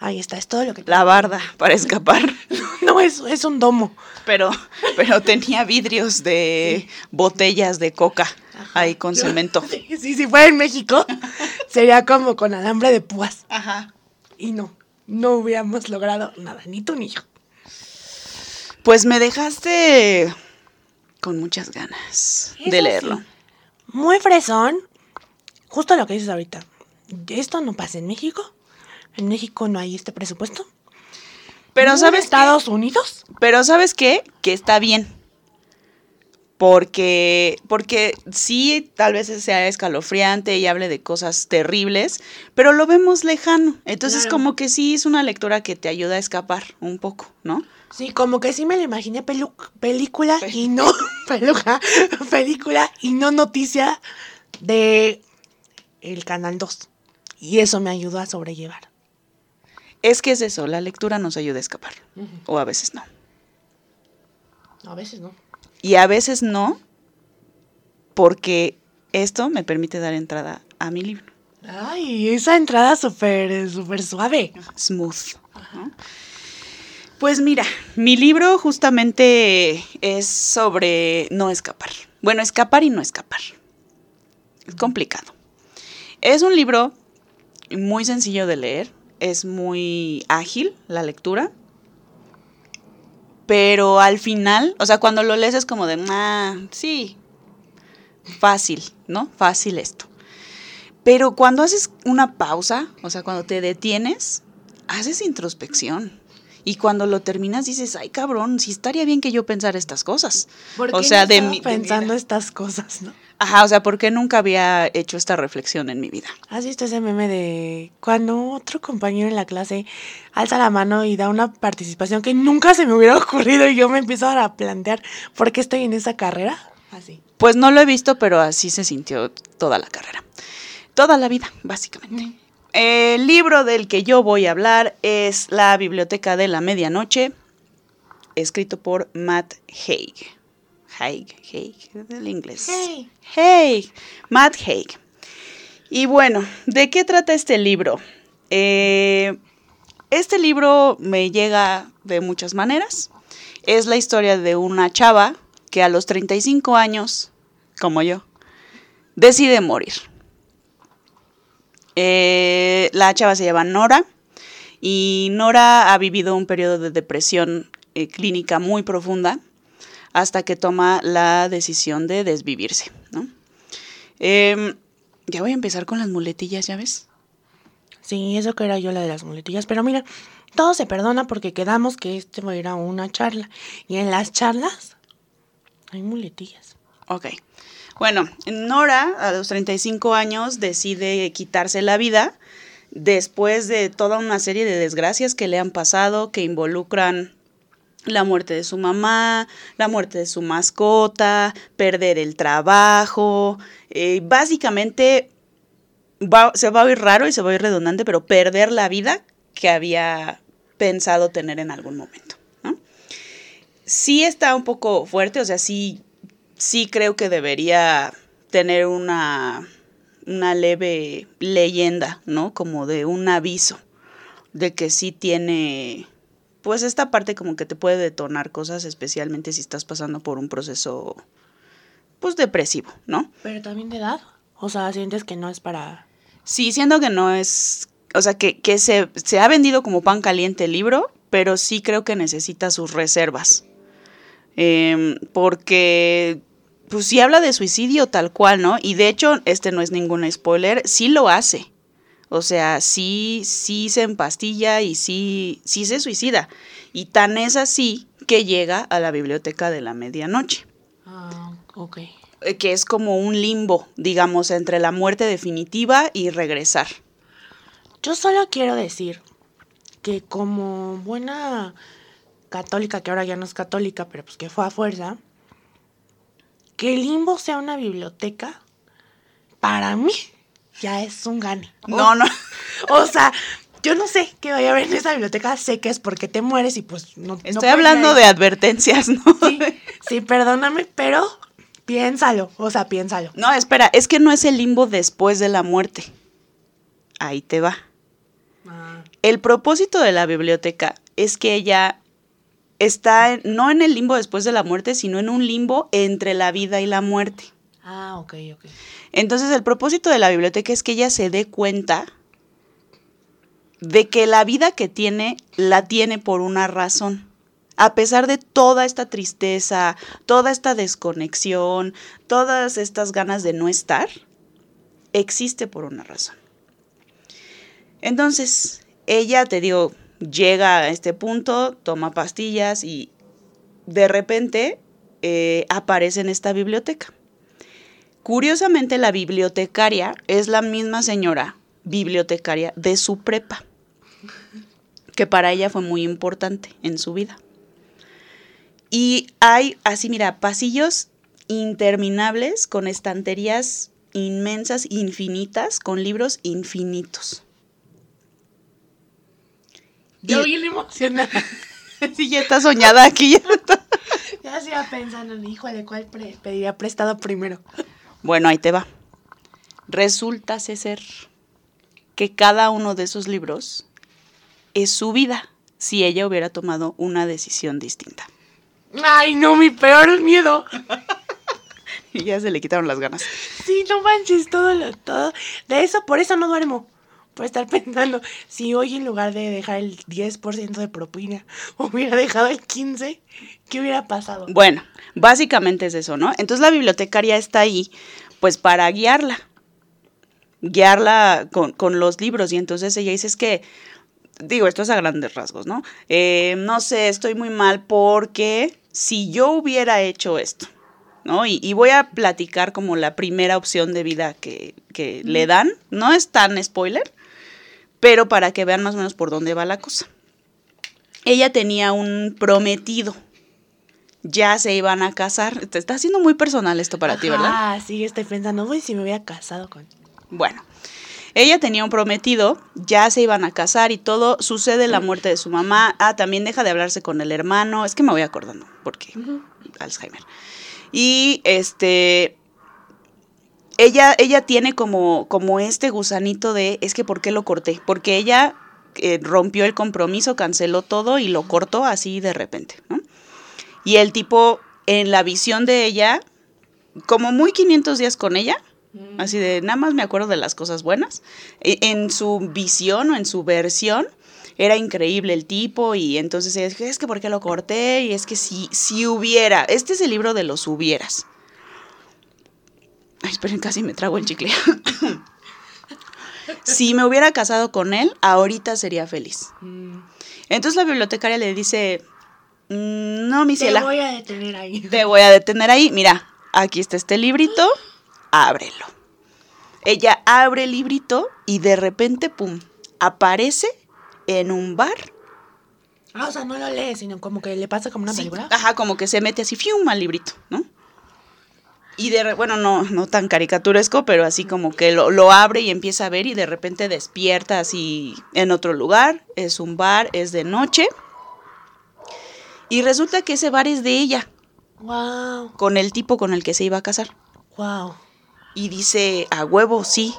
Ahí está, es todo lo que... La barda para escapar. No, es, es un domo. Pero, pero tenía vidrios de botellas de coca ahí con cemento. Sí, sí, si fuera en México, sería como con alambre de púas. Ajá. Y no, no hubiéramos logrado nada, ni tú ni yo. Pues me dejaste con muchas ganas Eso de leerlo. sí. Muy fresón. Justo lo que dices ahorita. Esto no pasa en México. En México no hay este presupuesto. Pero ¿No en sabes qué? Estados Unidos. Pero sabes qué? Que está bien. Porque, porque sí, tal vez sea escalofriante y hable de cosas terribles, pero lo vemos lejano. Entonces, Claro. como que sí es una lectura que te ayuda a escapar un poco, ¿no? Sí, como que sí me lo imaginé pelu- película y no peluca, película y no noticia de el canal 2. Y eso me ayudó a sobrellevar. Es que es eso, la lectura nos ayuda a escapar. O a veces no. A veces no. Y a veces no, porque esto me permite dar entrada a mi libro. Ay, esa entrada súper, súper suave. Smooth. ¿no? Pues mira, mi libro justamente es sobre no escapar. Bueno, escapar y no escapar. Es complicado. Es un libro muy sencillo de leer, es muy ágil la lectura, pero al final, o sea, cuando lo lees es como de, ah, sí, fácil, ¿no? Fácil esto. Pero cuando haces una pausa, o sea, cuando te detienes, haces introspección. Y cuando lo terminas dices, ay cabrón, sí estaría bien que yo pensara estas cosas. ¿Por o qué sea, no de mi, pensando estas cosas, ¿no? Ajá, o sea, porque nunca había hecho esta reflexión en mi vida. ¿Has visto ese meme de cuando otro compañero en la clase alza la mano y da una participación que nunca se me hubiera ocurrido y yo me empiezo a plantear por qué estoy en esa carrera? Así. Pues no lo he visto, pero así se sintió toda la carrera. Toda la vida, básicamente. El libro del que yo voy a hablar es La Biblioteca de la Medianoche, escrito por Matt Haig. Haig, Haig, del inglés. Hey. Haig, Matt Haig. Y bueno, ¿de qué trata este libro? Eh, este libro me llega de muchas maneras. Es la historia de una chava que a los 35 años, como yo, decide morir. Eh, la chava se llama Nora y Nora ha vivido un periodo de depresión eh, clínica muy profunda hasta que toma la decisión de desvivirse. ¿no? Em, ya voy a empezar con las muletillas, ¿ya ves? Sí, eso que era yo la de las muletillas. Pero mira, todo se perdona porque quedamos que este va a ir a una charla. Y en las charlas hay muletillas. Ok. Bueno, Nora, a los 35 años, decide quitarse la vida después de toda una serie de desgracias que le han pasado, que involucran la muerte de su mamá, la muerte de su mascota, perder el trabajo, eh, básicamente se va a oír raro y se va a oír redundante, pero perder la vida que había pensado tener en algún momento. Sí está un poco fuerte, o sea, sí sí creo que debería tener una, una leve leyenda, ¿no? Como de un aviso de que sí tiene, pues esta parte como que te puede detonar cosas, especialmente si estás pasando por un proceso, pues depresivo, ¿no? Pero también de edad. O sea, sientes que no es para... Sí, siendo que no es, o sea, que, que se, se ha vendido como pan caliente el libro, pero sí creo que necesita sus reservas. Em, porque pues sí habla de suicidio tal cual, ¿no? Y de hecho, este no es ningún spoiler, sí lo hace. O sea, sí, sí se empastilla y sí, sí se suicida. Y tan es así que llega a la biblioteca de la medianoche. Ah, ok. eh, Que es como un limbo, digamos, entre la muerte definitiva y regresar. Yo solo quiero decir que como buena católica, que ahora ya no es católica, pero pues que fue a fuerza, que el limbo sea una biblioteca, para mí ya es un gane. No, no. O sea, yo no sé qué vaya a haber en esa biblioteca, sé que es porque te mueres y pues no... Estoy hablando de advertencias, ¿no? Sí, sí, perdóname, pero piénsalo, o sea, piénsalo. No, espera, es que no es el limbo después de la muerte. Ahí te va. El propósito de la biblioteca es que ella está en- no en el limbo después de la muerte, sino en un limbo entre la vida y la muerte. Ah, ok, ok. Entonces el propósito de la biblioteca es que ella se dé cuenta de que la vida que tiene la tiene por una razón. A pesar de toda esta tristeza, toda esta desconexión, todas estas ganas de no estar, existe por una razón. Entonces, ella, te digo, llega a este punto, toma pastillas y de repente eh, aparece en esta biblioteca. Curiosamente, la bibliotecaria es la misma señora bibliotecaria de su prepa, que para ella fue muy importante en su vida. Y hay, así mira, pasillos interminables con estanterías inmensas, infinitas, con libros infinitos. Yo bien emocionada. Sí, ya está soñada aquí. ya está. Ya se iba pensando, híjole, ¿cuál pre- pediría prestado primero? Bueno, ahí te va. Resulta ser que cada uno de esos libros es su vida si ella hubiera tomado una decisión distinta. Ay, no, mi peor miedo. Y ya se le quitaron las ganas. Sí, no manches, todo lo, todo. De eso, por eso no duermo. Por estar pensando, si hoy en lugar de dejar el 10% de propina, hubiera dejado el 15%, ¿qué hubiera pasado? Bueno, básicamente es eso, ¿no? Entonces la bibliotecaria está ahí, pues para guiarla, guiarla con, con los libros. Y entonces ella dice, es que, digo, esto es a grandes rasgos, ¿no? Eh, no sé, estoy muy mal porque si yo hubiera hecho esto, ¿no? Y, y voy a platicar como la primera opción de vida que, que le dan. No es tan spoiler, pero para que vean más o menos por dónde va la cosa. Ella tenía un prometido ya se iban a casar. Te está haciendo muy personal esto para ti, ¿verdad? Ah, sí, estoy pensando, uy, si me hubiera casado con... Bueno, ella tenía un prometido, ya se iban a casar y todo. Sucede la muerte de su mamá. Ah, también deja de hablarse con el hermano. Es que me voy acordando, porque Alzheimer. Y este. Ella, ella tiene como, como este gusanito de, es que ¿por qué lo corté? Porque ella eh, rompió el compromiso, canceló todo y lo cortó así de repente, ¿no? Y el tipo, en la visión de ella, como muy 500 días con ella, así de nada más me acuerdo de las cosas buenas, e- en su visión o en su versión, era increíble el tipo y entonces ella dijo, es que ¿por qué lo corté? Y es que si, si hubiera, este es el libro de los hubieras. Ay, esperen, casi me trago el chicle. si me hubiera casado con él, ahorita sería feliz. Mm, Entonces la bibliotecaria le dice, "Mm, no, mi Te ciela. voy a detener ahí. Te voy a detener ahí. Mira, aquí está este librito. Ábrelo. Ella abre el librito y de repente, pum, aparece en un bar. Ah, o sea, no lo lees, sino como que le pasa como una Sí, película. ajá, como que se mete así, fium, al librito, ¿no? Y de, bueno, no, no tan caricaturesco, pero así como que lo, lo abre y empieza a ver y de repente despierta así en otro lugar. Es un bar, es de noche. Y resulta que ese bar es de ella. Wow, con el tipo con el que se iba a casar. wow. Y dice, a huevo, sí.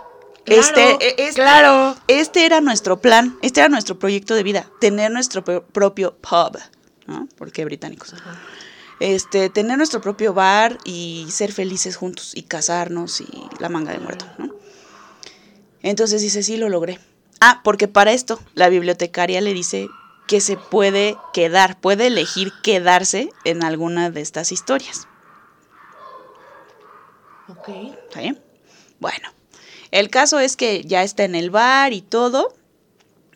Claro, este, e- este, claro. este era nuestro plan, este era nuestro proyecto de vida, tener nuestro pro- propio pub, ¿no? Porque británicos. Este, tener nuestro propio bar y ser felices juntos y casarnos y la manga de muerto, ¿no? Entonces dice, sí, lo logré. Ah, porque para esto la bibliotecaria le dice que se puede quedar, puede elegir quedarse en alguna de estas historias. Ok. ¿Está bien? Bueno, el caso es que ya está en el bar y todo,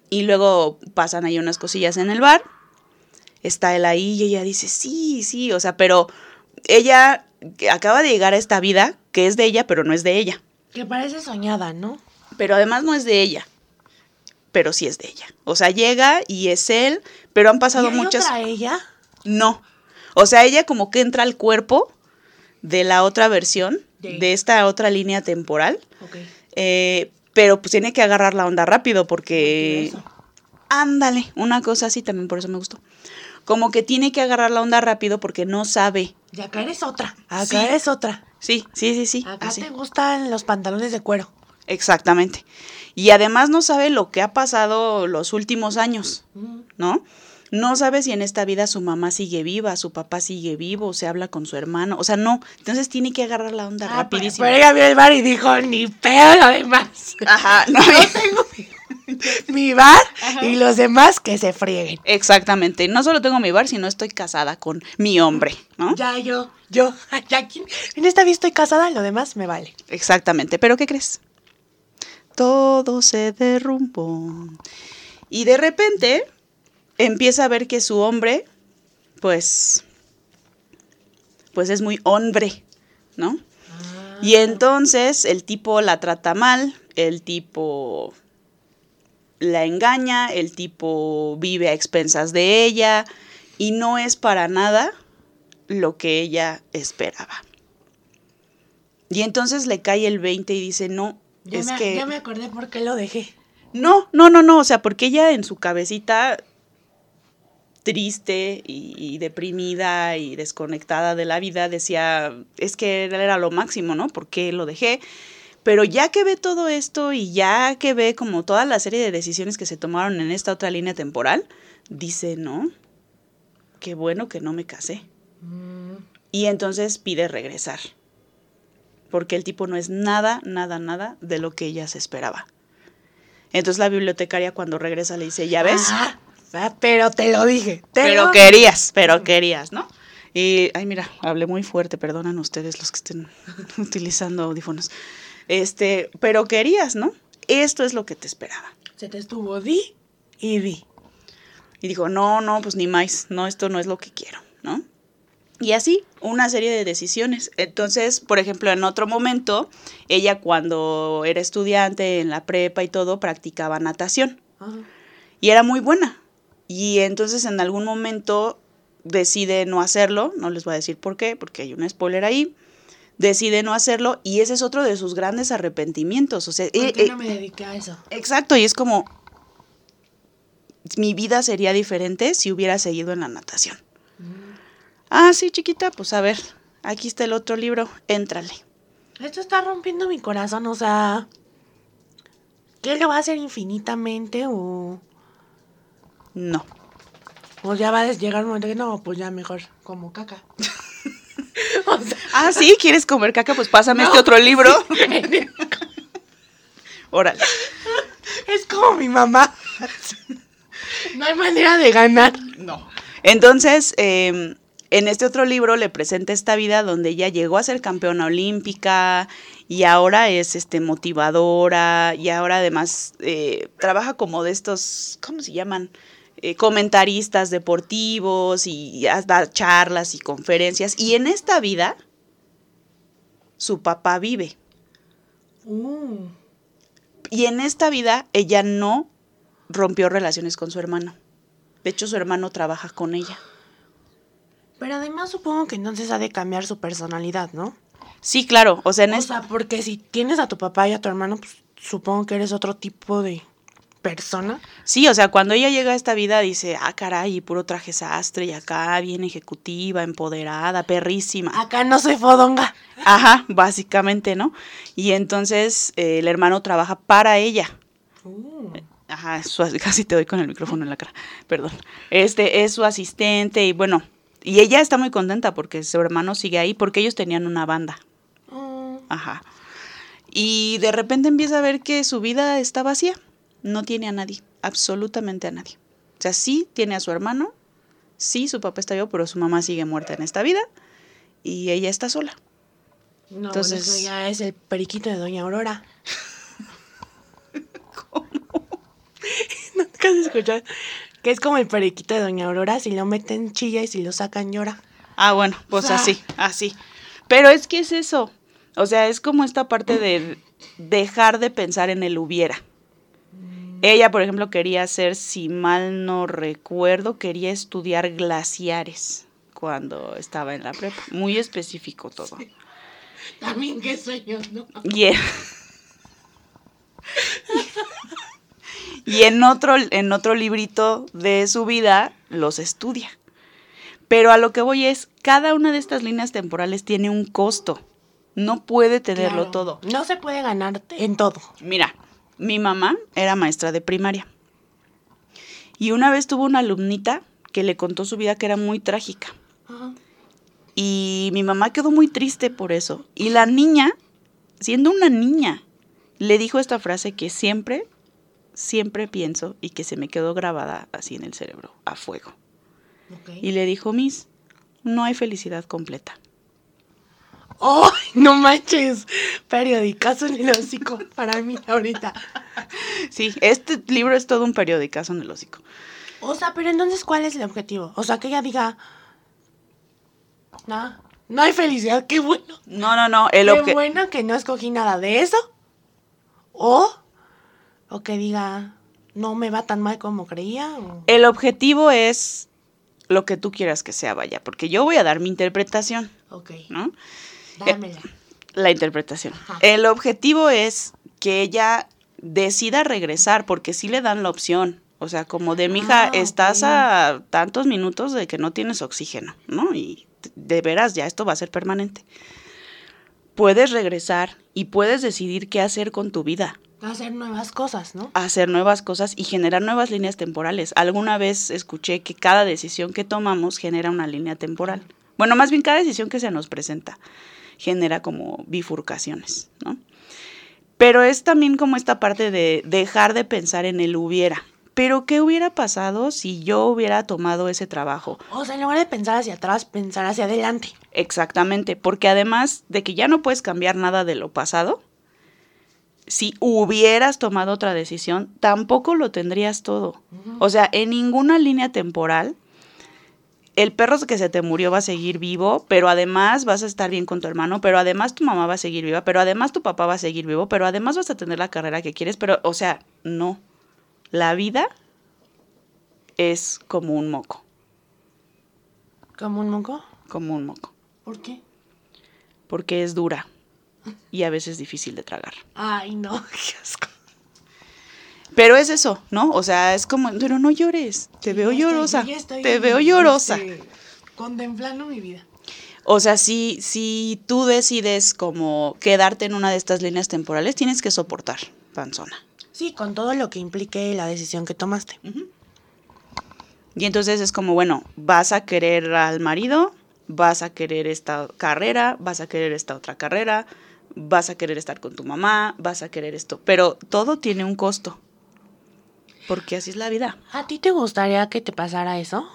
y luego pasan ahí unas cosillas en el bar, está él ahí y ella dice, sí, sí, o sea, pero ella acaba de llegar a esta vida que es de ella, pero no es de ella, Que parece soñada, ¿no? pero además no es de ella, pero sí es de ella. O sea, llega y es él, pero han pasado ¿Y hay muchas... otra ella? No. O sea, ella como que entra al cuerpo de la otra versión, De- de esta otra línea temporal. Ok. Eh, pero pues tiene que agarrar la onda rápido porque... Eso. Ándale, una cosa así también, por eso me gustó. Como que tiene que agarrar la onda rápido porque no sabe. Y acá eres otra. Acá Sí. eres otra. Sí, sí, sí, sí. Acá así. te gustan los pantalones de cuero. Exactamente. Y además no sabe lo que ha pasado los últimos años, ¿no? No sabe si en esta vida su mamá sigue viva, su papá sigue vivo, se habla con su hermano. O sea, no. Entonces tiene que agarrar la onda Ah, rapidísimo. Pero ella vio el bar y dijo, ni pedo lo demás. Ajá, no. Yo tengo mi, bar y los demás que se frieguen. Exactamente. No solo tengo mi bar, sino estoy casada con mi hombre, ¿no? Ya yo, yo, ya aquí, en esta vida estoy casada, lo demás me vale. Exactamente. ¿Pero qué crees? Todo se derrumbó. Y de repente empieza a ver que su hombre, pues, pues es muy hombre, ¿no? Y entonces el tipo la trata mal, el tipo la engaña, el tipo vive a expensas de ella y no es para nada lo que ella esperaba. Y entonces le cae el 20 y dice, no, Ya, es me, que... ya me acordé por qué lo dejé. No, no, no, no, o sea, porque ella en su cabecita triste y, y deprimida y desconectada de la vida decía, es que él era lo máximo, ¿no? ¿Por qué lo dejé? Pero ya que ve todo esto y ya que ve como toda la serie de decisiones que se tomaron en esta otra línea temporal, dice, no, qué bueno que no me casé. Y entonces pide regresar. Porque el tipo no es nada, nada, nada de lo que ella se esperaba. Entonces la bibliotecaria cuando regresa le dice, ¿ya ves? Ah, ah, pero te lo dije. te pero lo- querías, pero querías, ¿no? Y, ay, mira, hablé muy fuerte, perdonan ustedes los que estén utilizando audífonos. Este, pero querías, ¿no? Esto es lo que te esperaba. Se te estuvo di y di. Y dijo, no, no, pues ni más, no, esto no es lo que quiero, ¿no? Y así, una serie de decisiones. Entonces, por ejemplo, en otro momento, ella cuando era estudiante en la prepa y todo, practicaba natación. Ajá. Y era muy buena. Y entonces en algún momento decide no hacerlo, no les voy a decir por qué, porque hay un spoiler ahí. Decide no hacerlo y ese es otro de sus grandes arrepentimientos. O sea, ¿Por eh, qué eh, no me dediqué a eso? exacto, y es como mi vida sería diferente si hubiera seguido en la natación. Ah, sí, chiquita, pues a ver, aquí está el otro libro, éntrale. Esto está rompiendo mi corazón, o sea... ¿Qué lo va a hacer infinitamente o...? No. O ya va a llegar un momento que no, pues ya mejor como caca. o sea, Ah, sí, ¿quieres comer caca? Pues pásame este otro libro. Órale. es como mi mamá. no hay manera de ganar. No. Entonces, eh, en este otro libro le presenta esta vida donde ella llegó a ser campeona olímpica y ahora es este motivadora y ahora además eh, trabaja como de estos, ¿cómo se llaman? Eh, comentaristas deportivos y charlas y conferencias. Y en esta vida, su papá vive. Uh, Y en esta vida, ella no rompió relaciones con su hermano. De hecho, su hermano trabaja con ella. pero además supongo que entonces ha de cambiar su personalidad, ¿no? Sí, claro. O sea, en O sea, porque si tienes a tu papá y a tu hermano, pues supongo que eres otro tipo de persona. Sí, o sea, cuando ella llega a esta vida dice, ah, caray, puro traje sastre y acá bien ejecutiva, empoderada, perrísima. Acá no soy fodonga. Ajá, básicamente, ¿no? Y entonces eh, el hermano trabaja para ella. Uh. Ajá, su- casi te doy con el micrófono en la cara, perdón. Este es su asistente y bueno, y ella está muy contenta porque su hermano sigue ahí porque ellos tenían una banda. Mm. Ajá. Y de repente empieza a ver que su vida está vacía. No tiene a nadie, absolutamente a nadie. O sea, sí tiene a su hermano, sí su papá está vivo, pero su mamá sigue muerta en esta vida y ella está sola. No, Entonces- eso ya es el periquito de Doña Aurora. ¿Cómo? Nunca se escuchado que es como el periquito de Doña Aurora, si lo meten chilla y si lo sacan llora. Ah, bueno, pues O sea- así, así. Pero es que es eso. O sea, es como esta parte de dejar de pensar en el hubiera. Ella, por ejemplo, quería hacer, si mal no recuerdo, quería estudiar glaciares cuando estaba en la prepa. Muy específico todo. También qué sueños, ¿no? Y en, y en otro, en otro librito de su vida los estudia. Pero a lo que voy es, cada una de estas líneas temporales tiene un costo. No puede tenerlo Claro. todo. No se puede ganar en todo. Mira, mi mamá era maestra de primaria. Y una vez tuvo una alumnita que le contó su vida que era muy trágica. Ajá. Y mi mamá quedó muy triste por eso. Y la niña, siendo una niña, le dijo esta frase que siempre, siempre pienso y que se me quedó grabada así en el cerebro, a fuego. Y le dijo, Miss, no hay felicidad completa. ¡Ay, no manches! Periodicazo en el hocico para mí ahorita. Sí, este libro es todo un periodicazo en el hocico. O sea, pero entonces, ¿cuál es el objetivo? O sea, que ella diga. No, no hay felicidad, qué bueno. No, no, no. El qué bueno que no escogí nada de eso. O, o que diga, no me va tan mal como creía. o- el objetivo es lo que tú quieras que sea, vaya, porque yo voy a dar mi interpretación, Ok, ¿no? Dámela. La interpretación. Ajá. El objetivo es que ella decida regresar, porque sí le dan la opción. O sea, como de mi hija, Ah, estás a tantos minutos de que no tienes oxígeno, ¿no? Y de veras, ya esto va a ser permanente. Puedes regresar y puedes decidir qué hacer con tu vida. Hacer nuevas cosas, ¿no? hacer nuevas cosas y generar nuevas líneas temporales. Alguna vez escuché que cada decisión que tomamos genera una línea temporal. Bueno, más bien cada decisión que se nos presenta genera como bifurcaciones, ¿no? Pero es también como esta parte de dejar de pensar en el hubiera. Pero ¿qué hubiera pasado si yo hubiera tomado ese trabajo? O sea, en lugar de pensar hacia atrás, pensar hacia adelante. Exactamente, porque además de que ya no puedes cambiar nada de lo pasado, si hubieras tomado otra decisión, tampoco lo tendrías todo. O sea, en ninguna línea temporal, el perro que se te murió va a seguir vivo, pero además vas a estar bien con tu hermano, pero además tu mamá va a seguir viva, pero además tu papá va a seguir vivo, pero además vas a tener la carrera que quieres, pero, o sea, no. La vida es como un moco, ¿Como un moco? como un moco, ¿Por qué? porque es dura y a veces difícil de tragar. Ay, no, qué asco. Pero es eso, ¿no? O sea, es como, pero no llores, te veo estoy- llorosa, te veo llorosa. este, contemplando mi vida. O sea, si, si tú decides como quedarte en una de estas líneas temporales, tienes que soportar, panzona. Sí, con todo lo que implique la decisión que tomaste. Y entonces es como, bueno, vas a querer al marido, vas a querer esta carrera, vas a querer esta otra carrera, vas a querer estar con tu mamá, vas a querer esto, pero todo tiene un costo. Porque así es la vida. ¿A ti te gustaría que te pasara eso?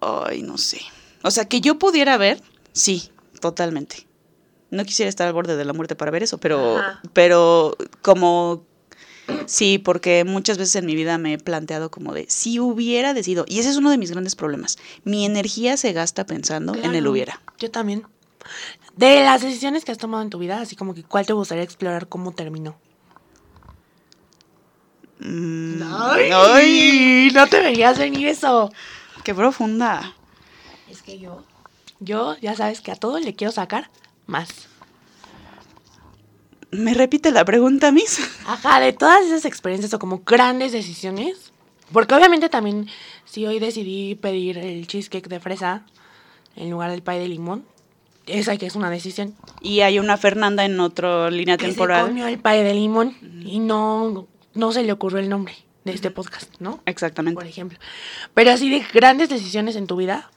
Ay, no sé. O sea, que yo pudiera ver, sí, totalmente. No quisiera estar al borde de la muerte para ver eso, pero, Ajá. pero como sí, porque muchas veces en mi vida me he planteado como de si hubiera decidido, y ese es uno de mis grandes problemas. Mi energía se gasta pensando en el hubiera. Yo también. De las decisiones que has tomado en tu vida, así como que cuál te gustaría explorar cómo terminó. Mm, ¡Ay! ay, No te veías venir eso. qué profunda. Es que yo, yo ya sabes que a todo le quiero sacar más. ¿Me repite la pregunta, Miss? Ajá, de todas esas experiencias o como grandes decisiones. Porque obviamente también, si hoy decidí pedir el cheesecake de fresa en lugar del pie de limón, esa que es una decisión. Y hay una Fernanda en otra línea Que se temporal. comió el pie de limón y no, no se le ocurrió el nombre de este podcast, ¿no? Exactamente. Por ejemplo. Pero así de grandes decisiones en tu vida,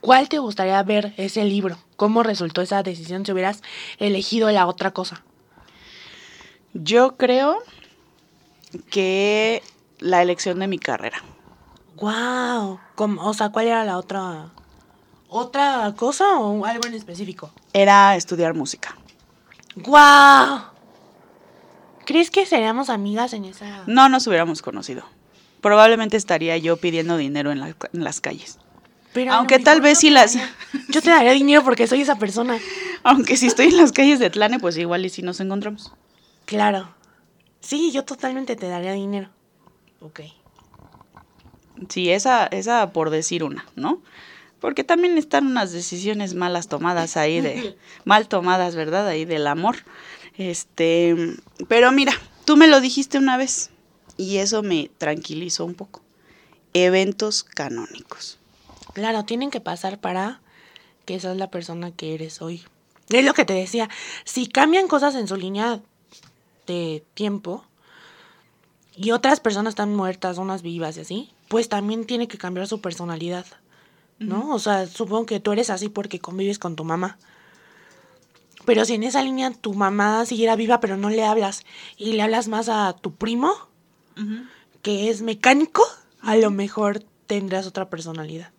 ¿cuál te gustaría ver ese libro? ¿Cómo resultó esa decisión si hubieras elegido la otra cosa? Yo creo que la elección de mi carrera. Wow. O sea, ¿cuál era la otra? ¿Otra cosa o algo en específico? Era estudiar música. Wow. ¿Crees que seríamos amigas en esa? No nos hubiéramos conocido. Probablemente estaría yo pidiendo dinero en, la- en las calles. Pero Aunque tal vez sí te las- daría- Yo te daría dinero porque soy esa persona. Aunque si estoy en las calles de Tlane, pues igual y si nos encontramos. Claro. Sí, yo totalmente te daría dinero. Ok. Sí, esa, esa por decir una, ¿no? Porque también están unas decisiones malas tomadas ahí de, mal tomadas, ¿verdad? Ahí del amor. Este, pero mira, tú me lo dijiste una vez y eso me tranquilizó un poco. Eventos canónicos. Claro, tienen que pasar para que seas la persona que eres hoy. Es lo que te decía. Si cambian cosas en su línea de tiempo y otras personas están muertas, unas vivas y así, pues también tiene que cambiar su personalidad. ¿No? O sea, supongo que tú eres así porque convives con tu mamá. Pero si en esa línea tu mamá siguiera viva pero no le hablas y le hablas más a tu primo, que es mecánico, a lo mejor tendrás otra personalidad.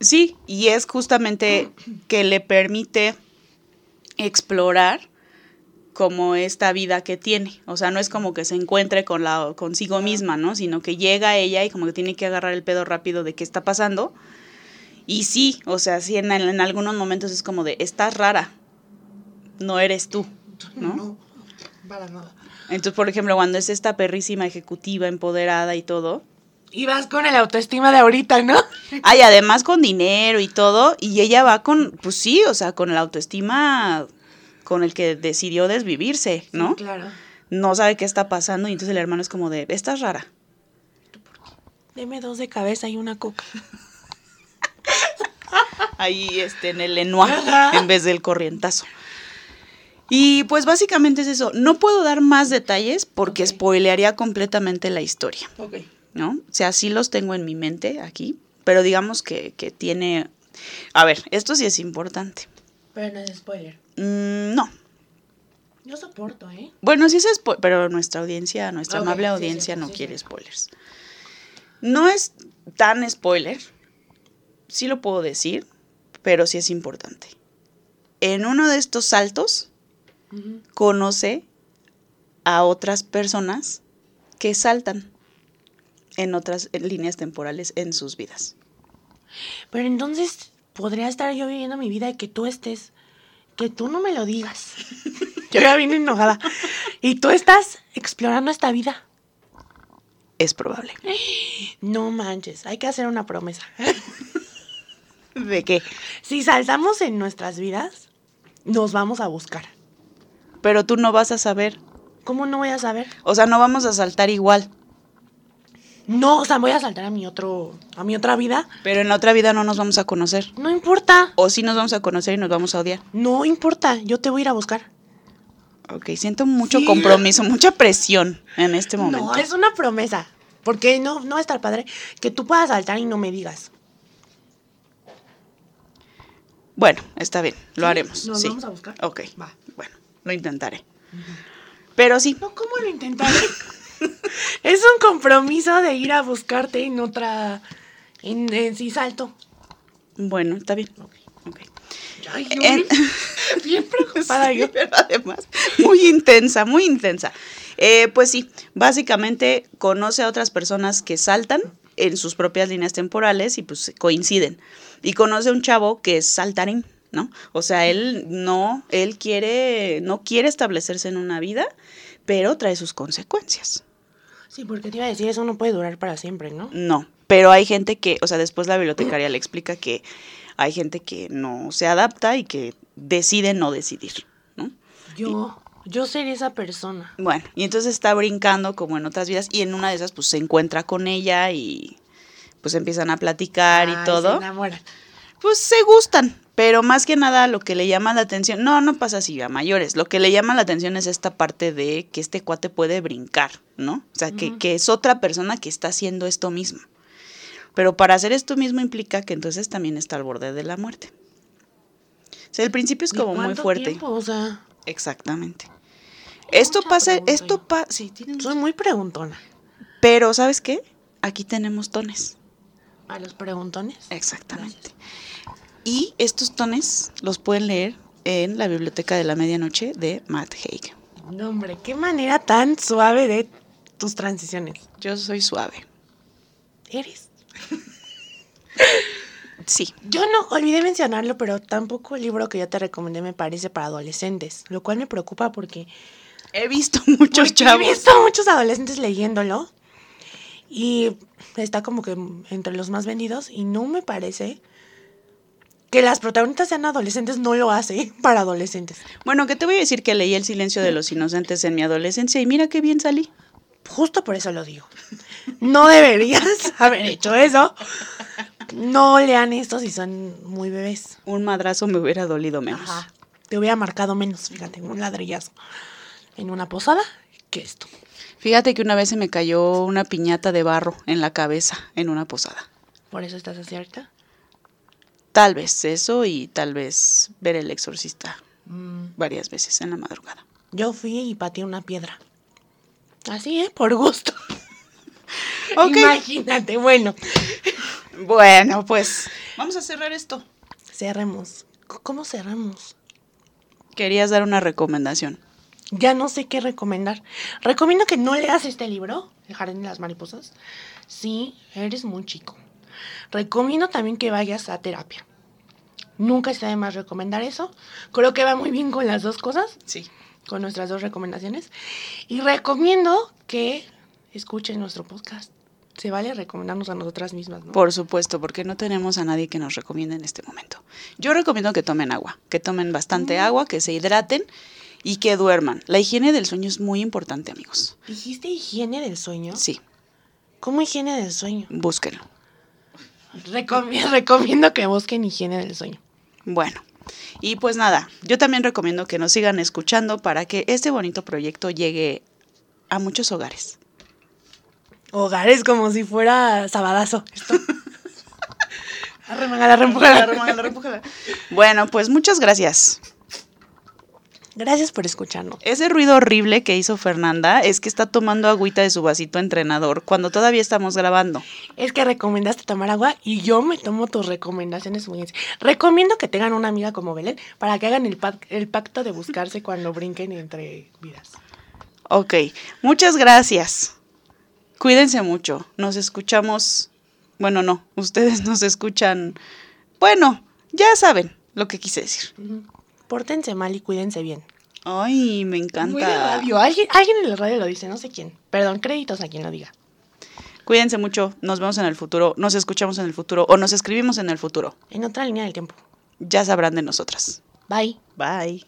Sí, y es justamente que le permite explorar como esta vida que tiene. O sea, no es como que se encuentre con la, consigo misma, ¿no? Sino que llega ella y como que tiene que agarrar el pedo rápido de qué está pasando. Y sí, o sea, sí, en, en algunos momentos es como de, estás rara, no eres tú, ¿no? para nada. Entonces, por ejemplo, cuando es esta perrísima ejecutiva, empoderada y todo, Y vas con el autoestima de ahorita, ¿no? Ay, además con dinero y todo, y ella va con, pues sí, o sea, con la autoestima con el que decidió desvivirse, ¿no? Sí, claro. No sabe qué está pasando y entonces el hermano es como de, estás rara. Deme dos de cabeza y una coca. Ahí este, en el lenoir en vez del corrientazo. Y pues básicamente es eso. No puedo dar más detalles porque Ok. spoilearía completamente la historia, Ok. ¿no? O sea, sí los tengo en mi mente aquí, pero digamos que, que tiene... A ver, esto sí es importante. Pero no es spoiler. Mm, no, Yo soporto, ¿eh? Bueno, sí es spo- pero nuestra audiencia, nuestra amable sí, audiencia sí, no sí, quiere spoilers. No es tan spoiler, sí lo puedo decir, pero sí es importante. En uno de estos saltos conoce a otras personas que saltan en otras líneas temporales en sus vidas. Pero entonces podría estar yo viviendo mi vida y que tú estés. Que tú no me lo digas. yo ya vine enojada. Y tú estás explorando esta vida. Es probable. No manches, hay que hacer una promesa. ¿De qué? si saltamos en nuestras vidas, nos vamos a buscar. Pero tú no vas a saber. ¿Cómo no voy a saber? O sea, no vamos a saltar igual. No, o sea, voy a saltar a mi otro, a mi otra vida. Pero en la otra vida no nos vamos a conocer. No importa. O sí nos vamos a conocer y nos vamos a odiar. No importa. Yo te voy a ir a buscar. Ok, siento mucho Sí. compromiso, mucha presión en este momento. No, es una promesa. Porque no, no va a estar padre que tú puedas saltar y no me digas. Bueno, está bien, lo ¿Sí? haremos. ¿Nos sí. vamos a buscar? Ok, Va. Lo intentaré. Pero sí, No, ¿cómo lo intentaré? es un compromiso de ir a buscarte en otra. En, en sí salto. bueno, está bien. Ok. Ok. Ay, En- bien preocupada Sí, yo. pero además, muy intensa, muy intensa. Eh, pues sí, básicamente conoce a otras personas que saltan en sus propias líneas temporales y pues coinciden. Y conoce a un chavo que es saltarín, ¿no? O sea, él no, él quiere, no quiere establecerse en una vida, pero trae sus consecuencias. Sí, porque te iba a decir, eso no puede durar para siempre, ¿no? No, pero hay gente que, o sea, después la bibliotecaria le explica que hay gente que no se adapta y que decide no decidir, ¿no? Yo. Yo sería esa persona. Bueno, y entonces está brincando como en otras vidas y en una de esas pues se encuentra con ella y pues empiezan a platicar Ay, y Se todo. enamoran. Pues se gustan, pero más que nada lo que le llama la atención, no, no pasa así a mayores, lo que le llama la atención es esta parte de que este cuate puede brincar, ¿no? O sea, que, que es otra persona que está haciendo esto mismo. Pero para hacer esto mismo implica que entonces también está al borde de la muerte. O sea, el principio es ¿Y como muy fuerte. tiempo? O sea, Exactamente. Esto pasa, esto pasa, sí, soy muy preguntona. pero ¿sabes qué? Aquí tenemos tones. A los preguntones. Exactamente. Y estos tones los pueden leer en la Biblioteca de la Medianoche de Matt Haig. No, hombre, qué manera tan suave de tus transiciones. Yo soy suave. Eres. Sí. Yo no olvidé mencionarlo, pero tampoco el libro que yo te recomendé me parece para adolescentes, lo cual me preocupa porque He visto muchos chavos. He visto muchos adolescentes leyéndolo y está como que entre los más vendidos y no me parece que las protagonistas sean adolescentes, no lo hace para adolescentes. Bueno, que te voy a decir que leí El silencio de los inocentes en mi adolescencia y mira qué bien salí. Justo por eso lo digo. No deberías haber hecho eso. No lean esto si son muy bebés. Un madrazo me hubiera dolido menos. Ajá. Te hubiera marcado menos, fíjate, un ladrillazo. En una posada que esto. Fíjate que una vez se me cayó una piñata de barro en la cabeza en una posada. Por eso estás así ahorita. Tal vez eso y tal vez ver el exorcista Mm. varias veces en la madrugada. Yo fui y pateé una piedra. Así, ¿eh? Por gusto. Imagínate, bueno. Bueno, pues vamos a cerrar esto. Cerremos. ¿Cómo cerramos? Querías dar una recomendación. Ya no sé qué recomendar. Recomiendo que no leas este libro, El Jardín de las Mariposas, si eres muy chico. Recomiendo también que vayas a terapia. Nunca está de más recomendar eso. Creo que va muy bien con las dos cosas, Sí. con nuestras dos recomendaciones. Y recomiendo que escuchen nuestro podcast. Se vale recomendarnos a nosotras mismas, ¿no? Por supuesto, porque no tenemos a nadie que nos recomiende en este momento. Yo recomiendo que tomen agua, que tomen bastante agua, que se hidraten y que duerman. La higiene del sueño es muy importante, amigos. ¿Dijiste higiene del sueño? Sí, ¿Cómo higiene del sueño? búsquenlo. Recomi- recomiendo que busquen higiene del sueño. Bueno, y pues nada, yo también recomiendo que nos sigan escuchando para que este bonito proyecto llegue a muchos hogares. Hogares como si fuera sabadazo. Esto. Arremangala. Bueno, pues muchas gracias. Gracias por escucharnos. Ese ruido horrible que hizo Fernanda es que está tomando agüita de su vasito entrenador cuando todavía estamos grabando. Es que recomendaste tomar agua y yo me tomo tus recomendaciones. Recomiendo que tengan una amiga como Belén para que hagan el, pac- el pacto de buscarse cuando brinquen entre vidas. Ok, muchas gracias. Cuídense mucho. Nos escuchamos. Bueno, no, ustedes nos escuchan. Bueno, ya saben lo que quise decir. Pórtense mal y cuídense bien. Ay, me Muy de encanta. radio. Alguien, alguien en la radio lo dice, no sé quién. Perdón, créditos a quien lo diga. Cuídense mucho. Nos vemos en el futuro. Nos escuchamos en el futuro o nos escribimos en el futuro. En otra línea del tiempo. Ya sabrán de nosotras. Bye. Bye.